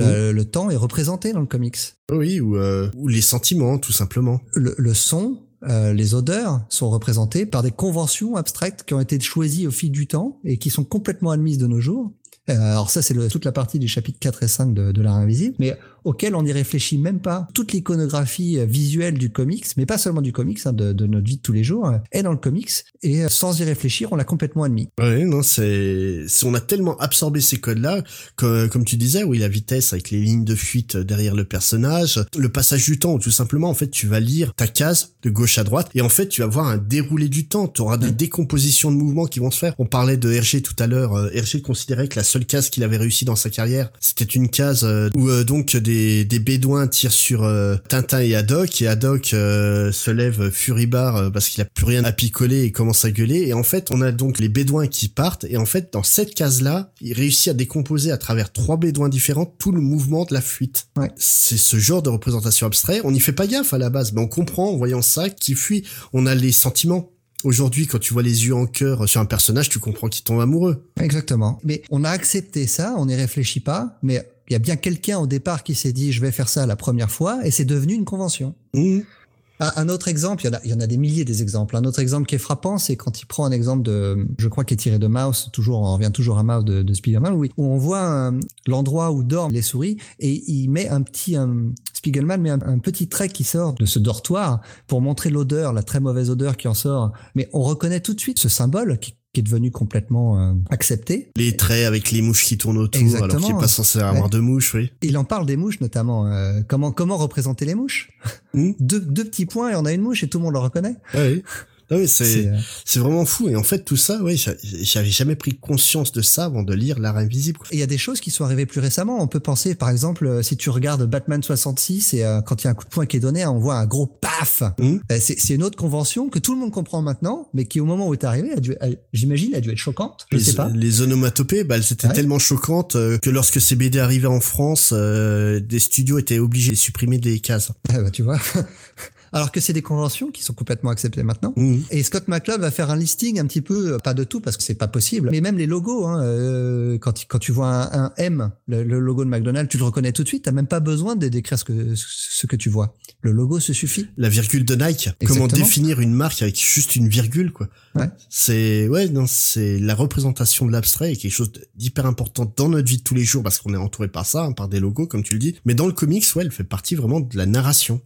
Speaker 2: Le, le temps est représenté dans le comics.
Speaker 1: Oui, ou, euh, ou les sentiments, tout simplement.
Speaker 2: Le, le son, euh, les odeurs sont représentés par des conventions abstraites qui ont été choisies au fil du temps et qui sont complètement admises de nos jours. Euh, alors ça, c'est toute la partie du chapitre 4 et 5 de, de l'art invisible, mais auquel on n'y réfléchit même pas. Toute l'iconographie euh, visuelle du comics, mais pas seulement du comics, hein, de, de notre vie de tous les jours, euh, est dans le comics, et euh, sans y réfléchir, on l'a complètement admis.
Speaker 1: Ouais, non, c'est, on a tellement absorbé ces codes-là que, comme tu disais, oui, la vitesse avec les lignes de fuite derrière le personnage, le passage du temps, où tout simplement, en fait, tu vas lire ta case de gauche à droite, et en fait, tu vas voir un déroulé du temps. Tu auras des
Speaker 2: Ouais.
Speaker 1: décompositions de mouvements qui vont se faire. On parlait de Hergé tout à l'heure. Euh, Hergé considérait que la seule case qu'il avait réussi dans sa carrière, c'était une case où euh, donc des, des bédouins tirent sur euh, Tintin et Haddock, et Haddock euh, se lève furibard euh, parce qu'il a plus rien à picoler et commence à gueuler. Et en fait, on a donc les bédouins qui partent, et en fait, dans cette case-là, il réussit à décomposer à travers trois bédouins différents tout le mouvement de la fuite.
Speaker 2: Ouais.
Speaker 1: C'est ce genre de représentation abstrait. On n'y fait pas gaffe à la base, mais on comprend en voyant ça qui fuit. On a les sentiments. Aujourd'hui, quand tu vois les yeux en cœur sur un personnage, tu comprends qu'il tombe amoureux.
Speaker 2: Exactement. Mais on a accepté ça, on n'y réfléchit pas, mais il y a bien quelqu'un au départ qui s'est dit je vais faire ça la première fois, et c'est devenu une convention.
Speaker 1: Mmh.
Speaker 2: Un, autre exemple, il y, en a, il y en a des milliers des exemples. Un autre exemple qui est frappant, c'est quand il prend un exemple de, je crois qu'il est tiré de Mouse, toujours, on revient toujours à Mouse de, de Spiegelman, où, où on voit un- l'endroit où dorment les souris et il met un petit, un, Spiegelman met un, un petit trait qui sort de ce dortoir pour montrer l'odeur, la très mauvaise odeur qui en sort. Mais on reconnaît tout de suite ce symbole qui, qui est devenu complètement euh, accepté.
Speaker 1: Les traits avec les mouches qui tournent autour, alors
Speaker 2: Exactement.
Speaker 1: qu'il n'est pas censé avoir
Speaker 2: Ouais.
Speaker 1: de mouches, oui.
Speaker 2: Il en parle des mouches notamment. euh, comment comment représenter les mouches?
Speaker 1: Hmm. <laughs>
Speaker 2: deux, deux petits points et on a une mouche et tout le monde le reconnaît.
Speaker 1: Ah oui. Non, mais
Speaker 2: C'est,
Speaker 1: c'est,
Speaker 2: euh,
Speaker 1: c'est vraiment fou. Et en fait, tout ça, j'a- j'avais jamais pris conscience de ça avant de lire L'art invisible.
Speaker 2: il y a des choses qui sont arrivées plus récemment. On peut penser, par exemple, euh, si tu regardes Batman 66 et euh, quand il y a un coup de poing qui est donné, on voit un gros paf. Euh, C'est une autre convention que tout le monde comprend maintenant, mais qui au moment où est arrivé, a dû- a- j'imagine, a dû être choquante. Je
Speaker 1: les,
Speaker 2: sais pas.
Speaker 1: les onomatopées, bah, elles étaient
Speaker 2: Ouais.
Speaker 1: tellement choquantes que lorsque ces BD arrivaient en France, euh, des studios étaient obligés de supprimer des cases.
Speaker 2: Ah bah, tu vois. <laughs> Alors que c'est des conventions qui sont complètement acceptées maintenant.
Speaker 1: Mhm.
Speaker 2: Et Scott McCloud va faire un listing un petit peu, euh, pas de tout parce que c'est pas possible, mais même les logos. Hein, euh, quand, quand tu vois un, un M, le, le logo de McDonald's, tu le reconnais tout de suite. T'as même pas besoin de décrire ce que ce que tu vois. Le logo se suffit.
Speaker 1: La virgule de Nike. Comment définir une marque avec juste une virgule, quoi.
Speaker 2: Ouais.
Speaker 1: C'est, ouais, non, c'est la représentation de l'abstrait est quelque chose d'hyper important dans notre vie de tous les jours parce qu'on est entouré par ça, hein, par des logos, comme tu le dis. Mais dans le comics, ouais, elle fait partie vraiment de la narration.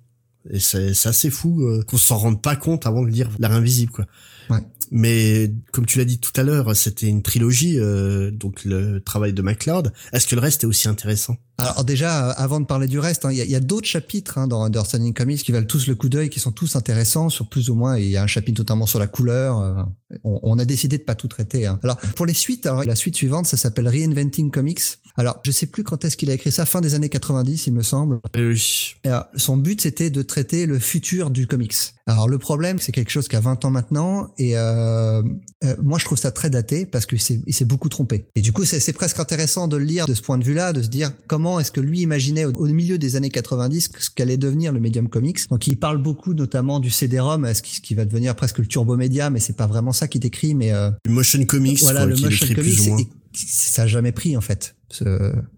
Speaker 1: Et c'est c'est assez fou euh, qu'on s'en rende pas compte avant de lire L'art invisible, quoi.
Speaker 2: Ouais.
Speaker 1: Mais comme tu l'as dit tout à l'heure, c'était une trilogie, euh, donc le travail de MacLeod. Est-ce que le reste est aussi intéressant?
Speaker 2: Alors déjà, euh, avant de parler du reste, hein, il y a, y a d'autres chapitres hein, dans Understanding Comics qui valent tous le coup d'œil, qui sont tous intéressants sur plus ou moins. Et il y a un chapitre notamment sur la couleur. euh, on, on a décidé de pas tout traiter. hein. Alors pour les suites, alors, la suite suivante, ça s'appelle Reinventing Comics. Alors je sais plus quand est-ce qu'il a écrit ça, fin des années 90, il me semble.
Speaker 1: Euh, Oui.
Speaker 2: Et alors, son but, c'était de traiter le futur du comics. Alors, le problème, c'est quelque chose qui a 20 ans maintenant, et euh, euh, moi, je trouve ça très daté parce que c'est, il s'est beaucoup trompé. Et du coup, c'est, presque intéressant de le lire de ce point de vue-là, de se dire comment est-ce que lui imaginait au, au milieu des années 90 ce qu'allait devenir le médium comics. Donc, il parle beaucoup, notamment du CD-ROM, ce qui, ce qui va devenir presque le turbo média, mais c'est pas vraiment ça qu'il décrit, mais euh,
Speaker 1: Le motion comics,
Speaker 2: voilà,
Speaker 1: quoi,
Speaker 2: le motion comics,
Speaker 1: plus ou moins.
Speaker 2: et- ça a jamais pris en fait. Ce-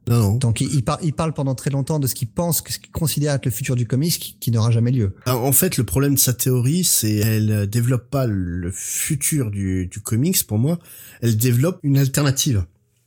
Speaker 1: Non, non.
Speaker 2: donc il, il, par- il parle pendant très longtemps de ce qu'il pense, ce qu'il considère être le futur du comics, qui, qui n'aura jamais lieu.
Speaker 1: Alors, En fait, le problème de sa théorie, c'est elle euh, développe pas le futur du, du comics pour moi, elle développe une alternative.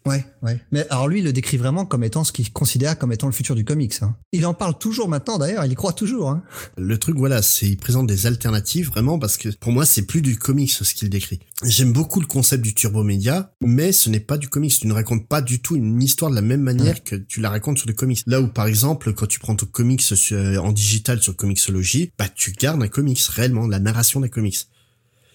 Speaker 2: Ouais, ouais. Mais alors lui, il le décrit vraiment comme étant ce qu'il considère comme étant le futur du comics. Hein. Il en parle toujours maintenant d'ailleurs, il y croit toujours. Hein.
Speaker 1: Le truc, voilà, c'est il présente des alternatives vraiment parce que pour moi, c'est plus du comics ce qu'il décrit. J'aime beaucoup le concept du turbo média, mais ce n'est pas du comics. Tu ne racontes pas du tout une histoire de la même manière que tu la racontes sur le comics. Là où, par exemple, quand tu prends ton comics en digital sur Comixology, bah tu gardes un comics réellement, la narration d'un comics.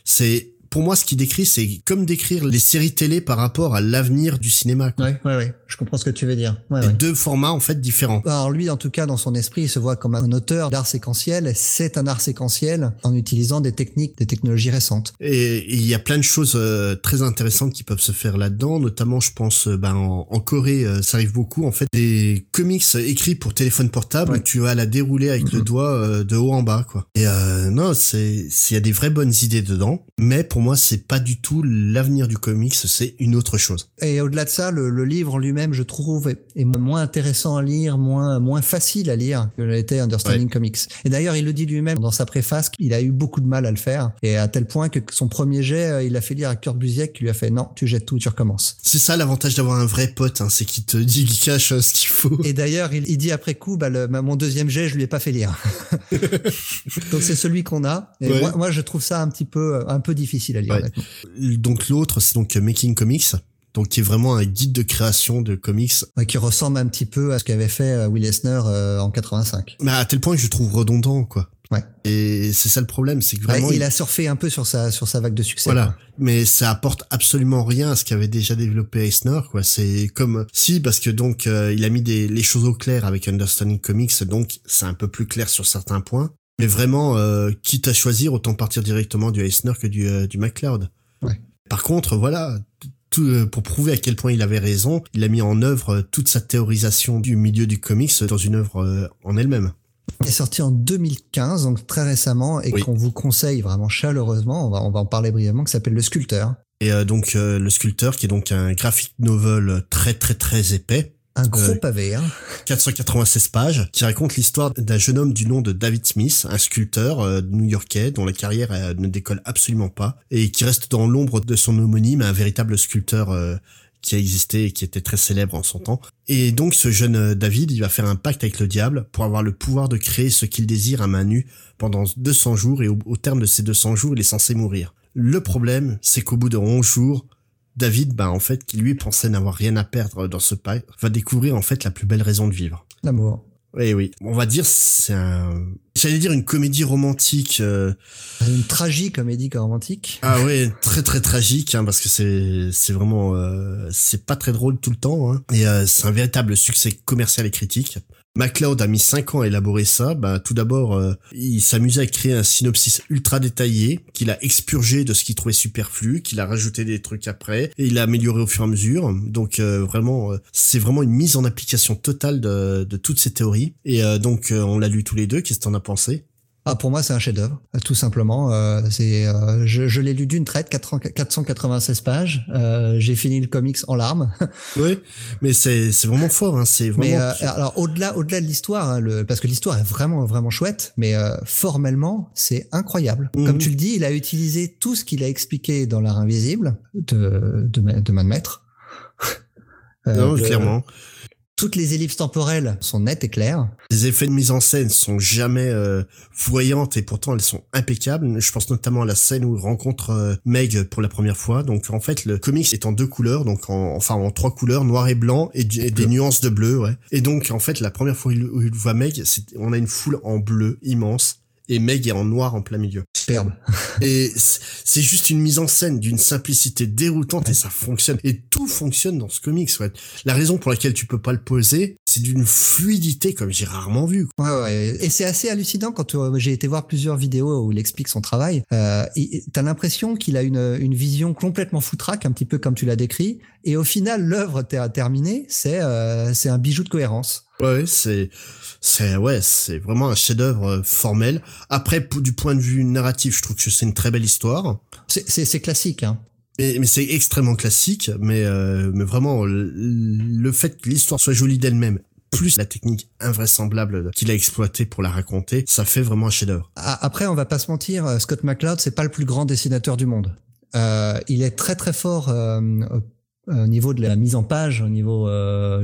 Speaker 1: C'est pour moi, ce qu'il décrit, c'est comme décrire les séries télé par rapport à l'avenir du cinéma.
Speaker 2: Quoi. Ouais, ouais, ouais. Je comprends ce que tu veux dire.
Speaker 1: Ouais, Deux formats en fait différents.
Speaker 2: Alors lui, en tout cas, dans son esprit, il se voit comme un auteur d'art séquentiel. C'est un art séquentiel en utilisant des techniques, des technologies récentes.
Speaker 1: Et il y a plein de choses euh, très intéressantes qui peuvent se faire là-dedans. Notamment, je pense, euh, ben, en, Corée, euh, ça arrive beaucoup. En fait, des comics écrits pour téléphone portable. Tu vas la dérouler avec le doigt de haut en bas, quoi. Et non, c'est, il y a des vraies bonnes idées dedans. Mais pour moi, c'est pas du tout l'avenir du comics, c'est une autre chose.
Speaker 2: Et au-delà de ça, le, livre en lui-même, je trouve, est, moins intéressant à lire, moins moins facile à lire que l'était Understanding Comics. Et d'ailleurs, il le dit lui-même dans sa préface qu'il a eu beaucoup de mal à le faire, et à tel point que son premier jet, euh, il a fait lire à Kurt Busiek qui lui a fait non, tu jettes tout, tu recommences.
Speaker 1: C'est ça l'avantage d'avoir un vrai pote, hein, c'est qu'il te dit qu'il cache euh, ce qu'il faut.
Speaker 2: Et d'ailleurs, il, dit après coup, bah, le, mon deuxième jet, je lui ai pas fait lire. <laughs> Donc c'est celui qu'on a. Et moi, moi, je trouve ça un petit peu un peu difficile
Speaker 1: donc l'autre, c'est donc Making Comics. Donc qui est vraiment un guide de création de comics.
Speaker 2: qui ressemble un petit peu à ce qu'avait fait euh, Will Eisner euh, en 85.
Speaker 1: Mais à tel point que je trouve redondant, quoi.
Speaker 2: Ouais.
Speaker 1: Et c'est ça le problème, c'est que vraiment
Speaker 2: il, a surfé un peu sur sa sur sa vague de succès.
Speaker 1: Voilà, mais ça apporte absolument rien à ce qu'avait déjà développé Eisner quoi. C'est comme si parce que donc euh, il a mis des les choses au clair avec Understanding Comics, donc c'est un peu plus clair sur certains points. Mais vraiment, euh, quitte à choisir, autant partir directement du Eisner que du, euh, du MacLeod.
Speaker 2: Ouais.
Speaker 1: Par contre, voilà, tout, euh, pour prouver à quel point il avait raison, il a mis en œuvre toute sa théorisation du milieu du comics dans une œuvre en elle-même.
Speaker 2: Est sorti en 2015, donc très récemment, et qu'on vous conseille vraiment chaleureusement, on va, on va en parler brièvement, qui s'appelle Le Sculpteur.
Speaker 1: Et donc Le Sculpteur, qui est donc un graphic novel très très très épais,
Speaker 2: un gros euh, pavé, hein.
Speaker 1: 496 pages, qui raconte l'histoire d'un jeune homme du nom de David Smith, un sculpteur euh, new-yorkais dont la carrière euh, ne décolle absolument pas et qui reste dans l'ombre de son homonyme, un véritable sculpteur qui a existé et qui était très célèbre en son temps. Et donc ce jeune David, il va faire un pacte avec le diable pour avoir le pouvoir de créer ce qu'il désire à main nue pendant 200 jours et au, au terme de ces 200 jours, il est censé mourir. Le problème, c'est qu'au bout de 11 jours, David, bah en fait, qui lui pensait n'avoir rien à perdre dans ce pas, va découvrir en fait la plus belle raison de vivre.
Speaker 2: L'amour.
Speaker 1: Oui, oui. On va dire c'est un, j'allais dire une comédie romantique. Euh...
Speaker 2: Une tragique comédie romantique.
Speaker 1: Ah oui, très très tragique, hein, parce que c'est c'est vraiment euh, c'est pas très drôle tout le temps. Hein. Et euh, c'est un véritable succès commercial et critique. MacLeod a mis 5 ans à élaborer ça. Bah, tout d'abord, euh, il s'amusait à créer un synopsis ultra détaillé qu'il a expurgé de ce qu'il trouvait superflu, qu'il a rajouté des trucs après et il a amélioré au fur et à mesure. Donc euh, vraiment, euh, c'est vraiment une mise en application totale de, de toutes ces théories. Et donc on l'a lu tous les deux. Qu'est-ce que t'en as pensé?
Speaker 2: Ah, pour moi, c'est un chef-d'œuvre, tout simplement. Euh, c'est, euh, je, je l'ai lu d'une traite, 496 pages. Euh, j'ai fini le comics en larmes. <laughs>
Speaker 1: oui, mais c'est, c'est vraiment fort. Hein, c'est vraiment. Mais
Speaker 2: euh, alors au-delà, au-delà de l'histoire, hein, le, parce que l'histoire est vraiment, vraiment chouette, mais euh, formellement, c'est incroyable. Mhm. Comme tu le dis, il a utilisé tout ce qu'il a expliqué dans l'art invisible de de, de, <laughs> de Maître.
Speaker 1: non, clairement
Speaker 2: toutes les ellipses temporelles sont nettes et claires.
Speaker 1: Les effets de mise en scène sont jamais euh, voyantes et pourtant elles sont impeccables. Je pense notamment à la scène où il rencontre euh, Meg pour la première fois. Donc en fait le comics est en deux couleurs, donc en, enfin en trois couleurs, noir et blanc et, des nuances de bleu. Ouais. Et donc en fait la première fois où il, voit Meg, on a une foule en bleu immense et Meg est en noir en plein milieu.
Speaker 2: Superbe. <laughs>
Speaker 1: et c'est juste une mise en scène d'une simplicité déroutante et ça fonctionne. Et tout fonctionne dans ce comics. Ouais. La raison pour laquelle tu peux pas le poser, c'est d'une fluidité comme j'ai rarement vu.
Speaker 2: Ouais, ouais. Et c'est assez hallucinant quand euh, j'ai été voir plusieurs vidéos où il explique son travail. Euh, T'as l'impression qu'il a une, une vision complètement foutraque, un petit peu comme tu l'as décrit. Et au final, l'œuvre terminée, c'est euh, c'est un bijou de cohérence.
Speaker 1: Ouais, c'est c'est ouais, c'est vraiment un chef-d'œuvre euh, formel. Après, du point de vue narratif, je trouve que c'est une très belle histoire.
Speaker 2: C'est classique, hein.
Speaker 1: Mais, mais c'est extrêmement classique, mais euh, mais vraiment le, fait que l'histoire soit jolie d'elle-même, plus la technique invraisemblable qu'il a exploitée pour la raconter, ça fait vraiment un chef-d'œuvre.
Speaker 2: Après, on va pas se mentir, euh, Scott McCloud, c'est pas le plus grand dessinateur du monde. Euh, il est très très fort au niveau de la mise en page, au niveau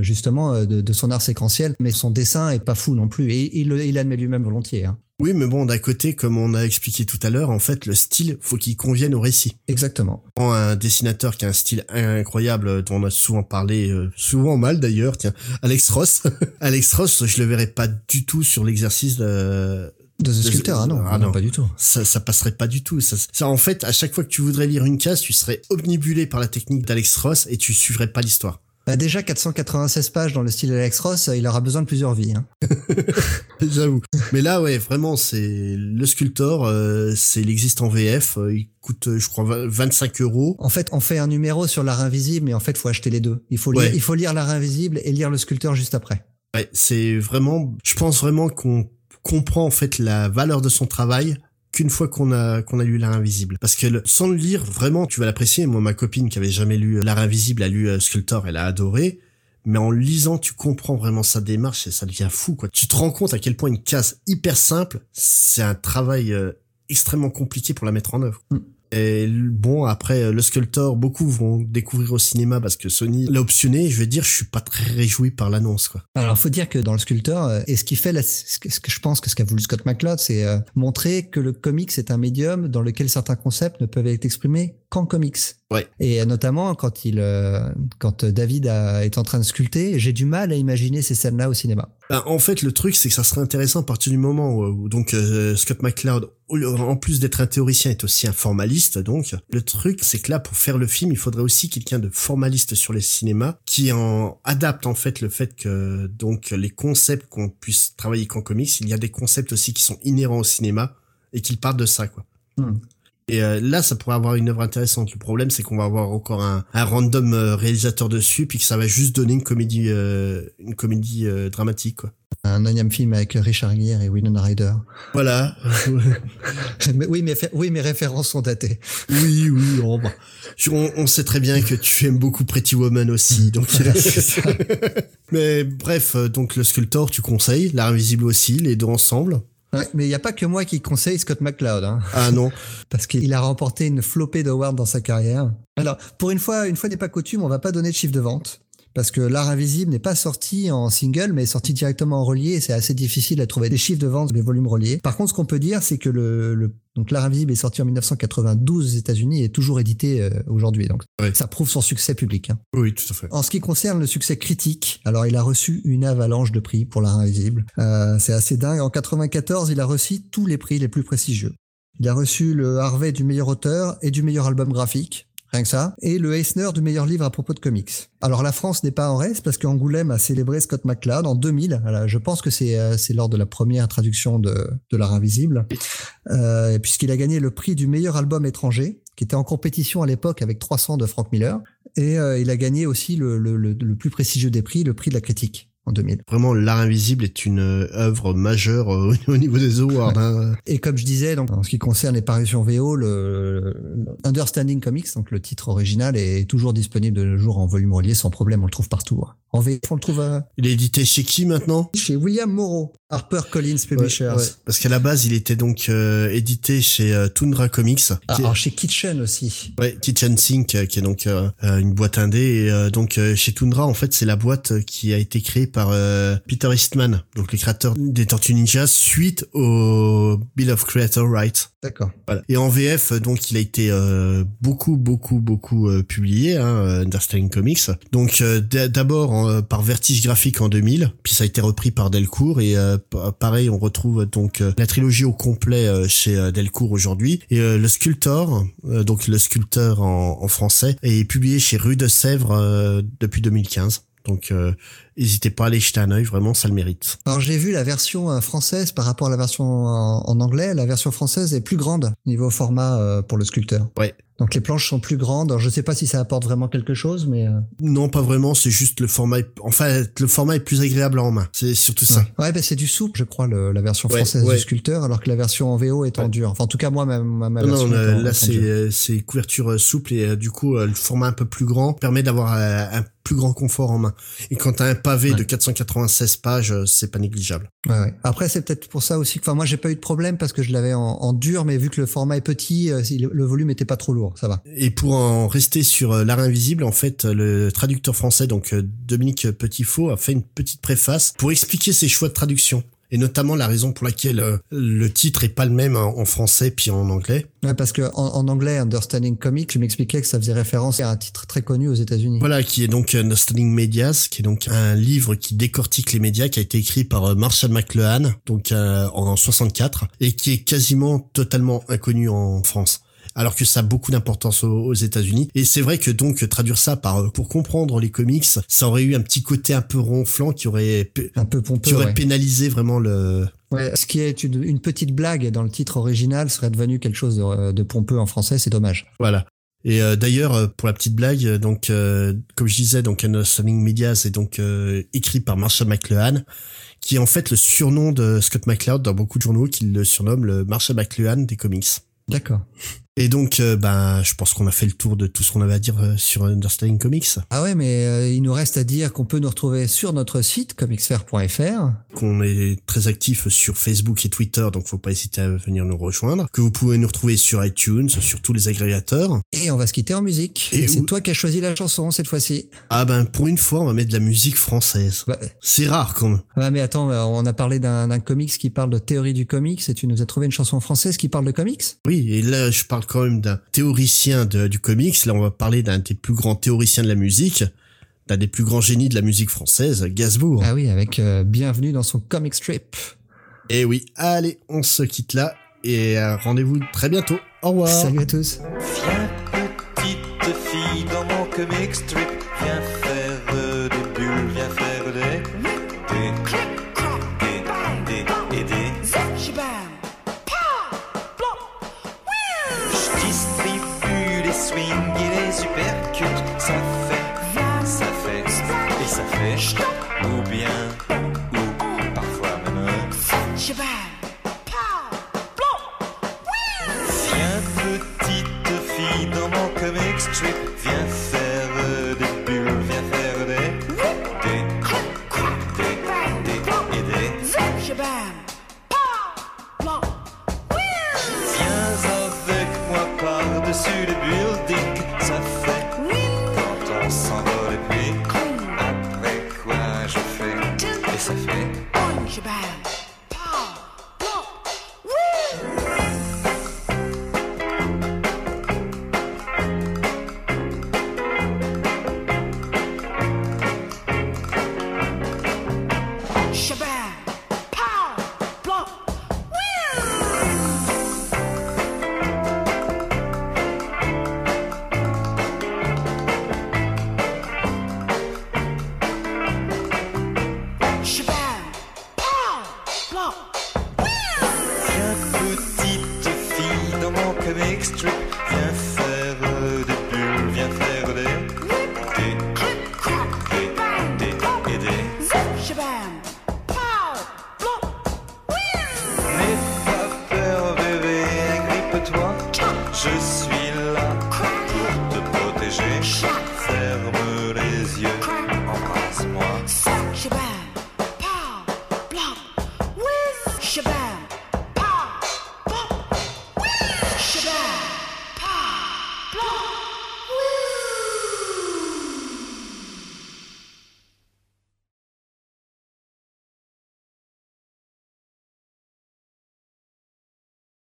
Speaker 2: justement de, son art séquentiel, mais son dessin est pas fou non plus. Et il, il admet lui-même volontiers. Hein.
Speaker 1: Oui, mais bon, d'un côté, comme on a expliqué tout à l'heure, en fait, le style, faut qu'il convienne au récit.
Speaker 2: Exactement.
Speaker 1: Un dessinateur qui a un style incroyable, dont on a souvent parlé, euh, souvent mal d'ailleurs, tiens, Alex Ross. <laughs> Alex Ross, je le verrais pas du tout sur l'exercice de,
Speaker 2: de The Sculptor, ah non, ah non, pas du tout.
Speaker 1: Ça, ça passerait pas du tout. Ça, ça, en fait, à chaque fois que tu voudrais lire une case, tu serais omnibulé par la technique d'Alex Ross et tu suivrais pas l'histoire.
Speaker 2: Bah déjà 496 pages dans le style Alex Ross, il aura besoin de plusieurs vies. Hein. <laughs>
Speaker 1: J'avoue. Mais là, ouais, vraiment, c'est le Sculptor, euh, c'est il existe en VF, euh, il coûte, je crois, 25 euros.
Speaker 2: En fait, on fait un numéro sur l'art invisible, mais en fait, faut acheter les deux. Il faut lire, il faut lire l'art invisible et lire le Sculpteur juste après.
Speaker 1: Ouais, c'est vraiment, je pense vraiment qu'on comprend en fait la valeur de son travail qu'une fois qu'on a qu'on a lu l'art invisible. Parce que sans le lire vraiment tu vas l'apprécier. Moi ma copine qui avait jamais lu l'art invisible a lu euh, Sculptor elle a adoré. Mais en lisant tu comprends vraiment sa démarche et ça devient fou quoi. Tu te rends compte à quel point une case hyper simple c'est un travail euh, extrêmement compliqué pour la mettre en œuvre. Mm. Et bon, après, euh, le Sculptor, beaucoup vont découvrir au cinéma parce que Sony l'a optionné. Je veux dire, je suis pas très réjoui par l'annonce, quoi.
Speaker 2: Alors, faut dire que dans le Sculptor, euh, et ce qui fait, ce que je pense que ce qu'a voulu Scott McCloud, c'est euh, montrer que le comics est un médium dans lequel certains concepts ne peuvent être exprimés qu'en comics.
Speaker 1: Ouais.
Speaker 2: Et notamment quand il, quand David a, est en train de sculpter, j'ai du mal à imaginer ces scènes-là au cinéma.
Speaker 1: Ben, en fait, le truc, c'est que ça serait intéressant à partir du moment où, donc Scott McCloud en plus d'être un théoricien, est aussi un formaliste. Donc, le truc, c'est que là, pour faire le film, il faudrait aussi quelqu'un de formaliste sur les cinémas qui en adapte en fait le fait que donc les concepts qu'on puisse travailler qu'en comics, il y a des concepts aussi qui sont inhérents au cinéma et qu'ils partent de ça, quoi. Hmm. Et euh, là, ça pourrait avoir une œuvre intéressante. Le problème, c'est qu'on va avoir encore un, un random euh, réalisateur dessus, puis que ça va juste donner une comédie, euh, une comédie dramatique, quoi
Speaker 2: un énième film avec Richard Gere et Winona Ryder.
Speaker 1: Voilà. <laughs>
Speaker 2: oui, mais oui, mes références sont datées.
Speaker 1: Oui, oui. Oh, bah. on, sait très bien que tu aimes beaucoup Pretty Woman aussi, donc. <laughs> <laughs> mais bref, donc le Sculptor, tu conseilles, l'art invisible aussi, les deux ensemble.
Speaker 2: Ouais, mais il n'y a pas que moi qui conseille Scott McCloud. Hein.
Speaker 1: Ah non. <laughs>
Speaker 2: Parce qu'il a remporté une flopée d'awards dans sa carrière. Alors, pour une fois, une fois n'est pas coutume, on va pas donner de chiffre de vente parce que l'art invisible n'est pas sorti en single, mais est sorti directement en relié. Et c'est assez difficile à trouver des chiffres de vente des volumes reliés. Par contre, ce qu'on peut dire, c'est que le, donc l'art invisible est sorti en 1992 aux États-Unis et est toujours édité euh, aujourd'hui. Donc ça prouve son succès public. Hein.
Speaker 1: Oui, tout à fait.
Speaker 2: En ce qui concerne le succès critique, alors il a reçu une avalanche de prix pour l'art invisible. Euh, c'est assez dingue. En 94, il a reçu tous les prix les plus prestigieux. Il a reçu le Harvey du meilleur auteur et du meilleur album graphique rien que ça, et le Eisner du meilleur livre à propos de comics. Alors la France n'est pas en reste parce qu'Angoulême a célébré Scott McCloud en 2000. je pense que c'est euh, c'est lors de la première traduction de, de l'art invisible, euh, puisqu'il a gagné le prix du meilleur album étranger, qui était en compétition à l'époque avec 300 de Frank Miller, et euh, il a gagné aussi le, le plus prestigieux des prix, le prix de la critique en 2000.
Speaker 1: Vraiment, l'art invisible est une euh, œuvre majeure euh, <laughs> au niveau des awards. Hein.
Speaker 2: Et comme je disais, donc en ce qui concerne les parutions VO, le, Understanding Comics, donc le titre original, est toujours disponible de nos jours en volume relié sans problème. On le trouve partout. Hein. En VF, on le trouve. À...
Speaker 1: Il est édité chez qui maintenant?
Speaker 2: Chez William Morrow. Harper Collins Publishers.
Speaker 1: Parce qu'à la base, il était donc euh, édité chez euh, Tundra Comics.
Speaker 2: Ah, alors chez Kitchen aussi.
Speaker 1: Ouais, Kitchen Sink, euh, qui est donc une boîte indé. Et donc chez Tundra, en fait, c'est la boîte qui a été créée par Peter Eastman, donc le créateur des Tortues Ninja, suite au Bill of Creator Rights.
Speaker 2: D'accord.
Speaker 1: Voilà. Et en VF, donc, il a été beaucoup, beaucoup, beaucoup publié, hein, Understanding Comics. Donc, d'abord par Vertige Graphique en 2000, puis ça a été repris par Delcourt et pareil, on retrouve donc euh, la trilogie au complet euh, chez euh, Delcourt aujourd'hui. Et le Sculptor, donc le sculpteur en, français, est publié chez Rue de Sèvres depuis 2015. Donc n'hésitez pas à aller jeter un œil, vraiment ça le mérite.
Speaker 2: Alors j'ai vu la version française par rapport à la version en, anglais, la version française est plus grande niveau format pour le sculpteur.
Speaker 1: Ouais.
Speaker 2: Donc les planches sont plus grandes. Alors, je sais pas si ça apporte vraiment quelque chose, mais euh,
Speaker 1: non, pas vraiment. C'est juste le format. Enfin, le format est plus agréable en main. C'est surtout ça.
Speaker 2: Ouais, ben c'est du souple, je crois, la version française du sculpteur, alors que la version en VO est en dur. Enfin, en tout cas, moi, ma, ma, version. Non,
Speaker 1: là, c'est c'est couverture euh, souple et euh, du coup, le format un peu plus grand permet d'avoir un plus grand confort en main. Et quand t'as un pavé de 496 pages, euh, c'est pas négligeable.
Speaker 2: Ouais, ouais. Après, c'est peut-être pour ça aussi que, enfin, moi, j'ai pas eu de problème parce que je l'avais en, en, dur, mais vu que le format est petit, euh, le volume était pas trop lourd, ça va.
Speaker 1: Et pour en rester sur euh, l'art invisible, en fait, le traducteur français, donc Dominique Petitfaux, a fait une petite préface pour expliquer ses choix de traduction et notamment la raison pour laquelle euh, le titre est pas le même en, français puis en anglais.
Speaker 2: Ouais, parce que en, anglais, Understanding Comics, je m'expliquais que ça faisait référence à un titre très connu aux États-Unis.
Speaker 1: Voilà, qui est donc Understanding Medias, qui est donc un livre qui décortique les médias, qui a été écrit par euh, Marshall McLuhan, donc euh, en 64, et qui est quasiment totalement inconnu en France alors que ça a beaucoup d'importance aux, États-Unis. Et c'est vrai que donc traduire ça par euh, pour comprendre les comics, ça aurait eu un petit côté un peu ronflant qui aurait
Speaker 2: un peu pompeux,
Speaker 1: qui aurait pénalisé vraiment le
Speaker 2: Ouais, ce qui est une, petite blague dans le titre original serait devenu quelque chose de, pompeux en français, c'est dommage.
Speaker 1: Voilà. Et euh, d'ailleurs, euh, pour la petite blague, donc comme je disais, donc Understanding Media, c'est donc écrit par Marshall McLuhan, qui est en fait le surnom de Scott McCloud dans beaucoup de journaux, qui le surnomme le Marshall McLuhan des comics.
Speaker 2: D'accord.
Speaker 1: Et donc, euh, ben, je pense qu'on a fait le tour de tout ce qu'on avait à dire euh, sur Understanding Comics.
Speaker 2: Ah ouais, mais euh, il nous reste à dire qu'on peut nous retrouver sur notre site comicsfair.fr.
Speaker 1: Qu'on est très actif sur Facebook et Twitter, donc faut pas hésiter à venir nous rejoindre. Que vous pouvez nous retrouver sur iTunes, sur tous les agrégateurs.
Speaker 2: Et on va se quitter en musique. Et, c'est toi qui as choisi la chanson cette fois-ci.
Speaker 1: Ah ben, pour une fois, on va mettre de la musique française. Bah, c'est rare quand même.
Speaker 2: Ah mais attends, on a parlé d'un comics qui parle de théorie du comics et tu nous as trouvé une chanson française qui parle de comics?
Speaker 1: Oui, et là, je parle quand même d'un théoricien du comics. Là, on va parler d'un des plus grands théoriciens de la musique, d'un des plus grands génies de la musique française, Gainsbourg.
Speaker 2: Ah oui, avec euh, Bienvenue dans son comic strip.
Speaker 1: Et eh oui, allez, on se quitte là et euh, rendez-vous très bientôt. Au revoir.
Speaker 2: Salut à tous.
Speaker 3: Viens petite fille dans mon comic strip, Viens petite fille dans mon comic strip,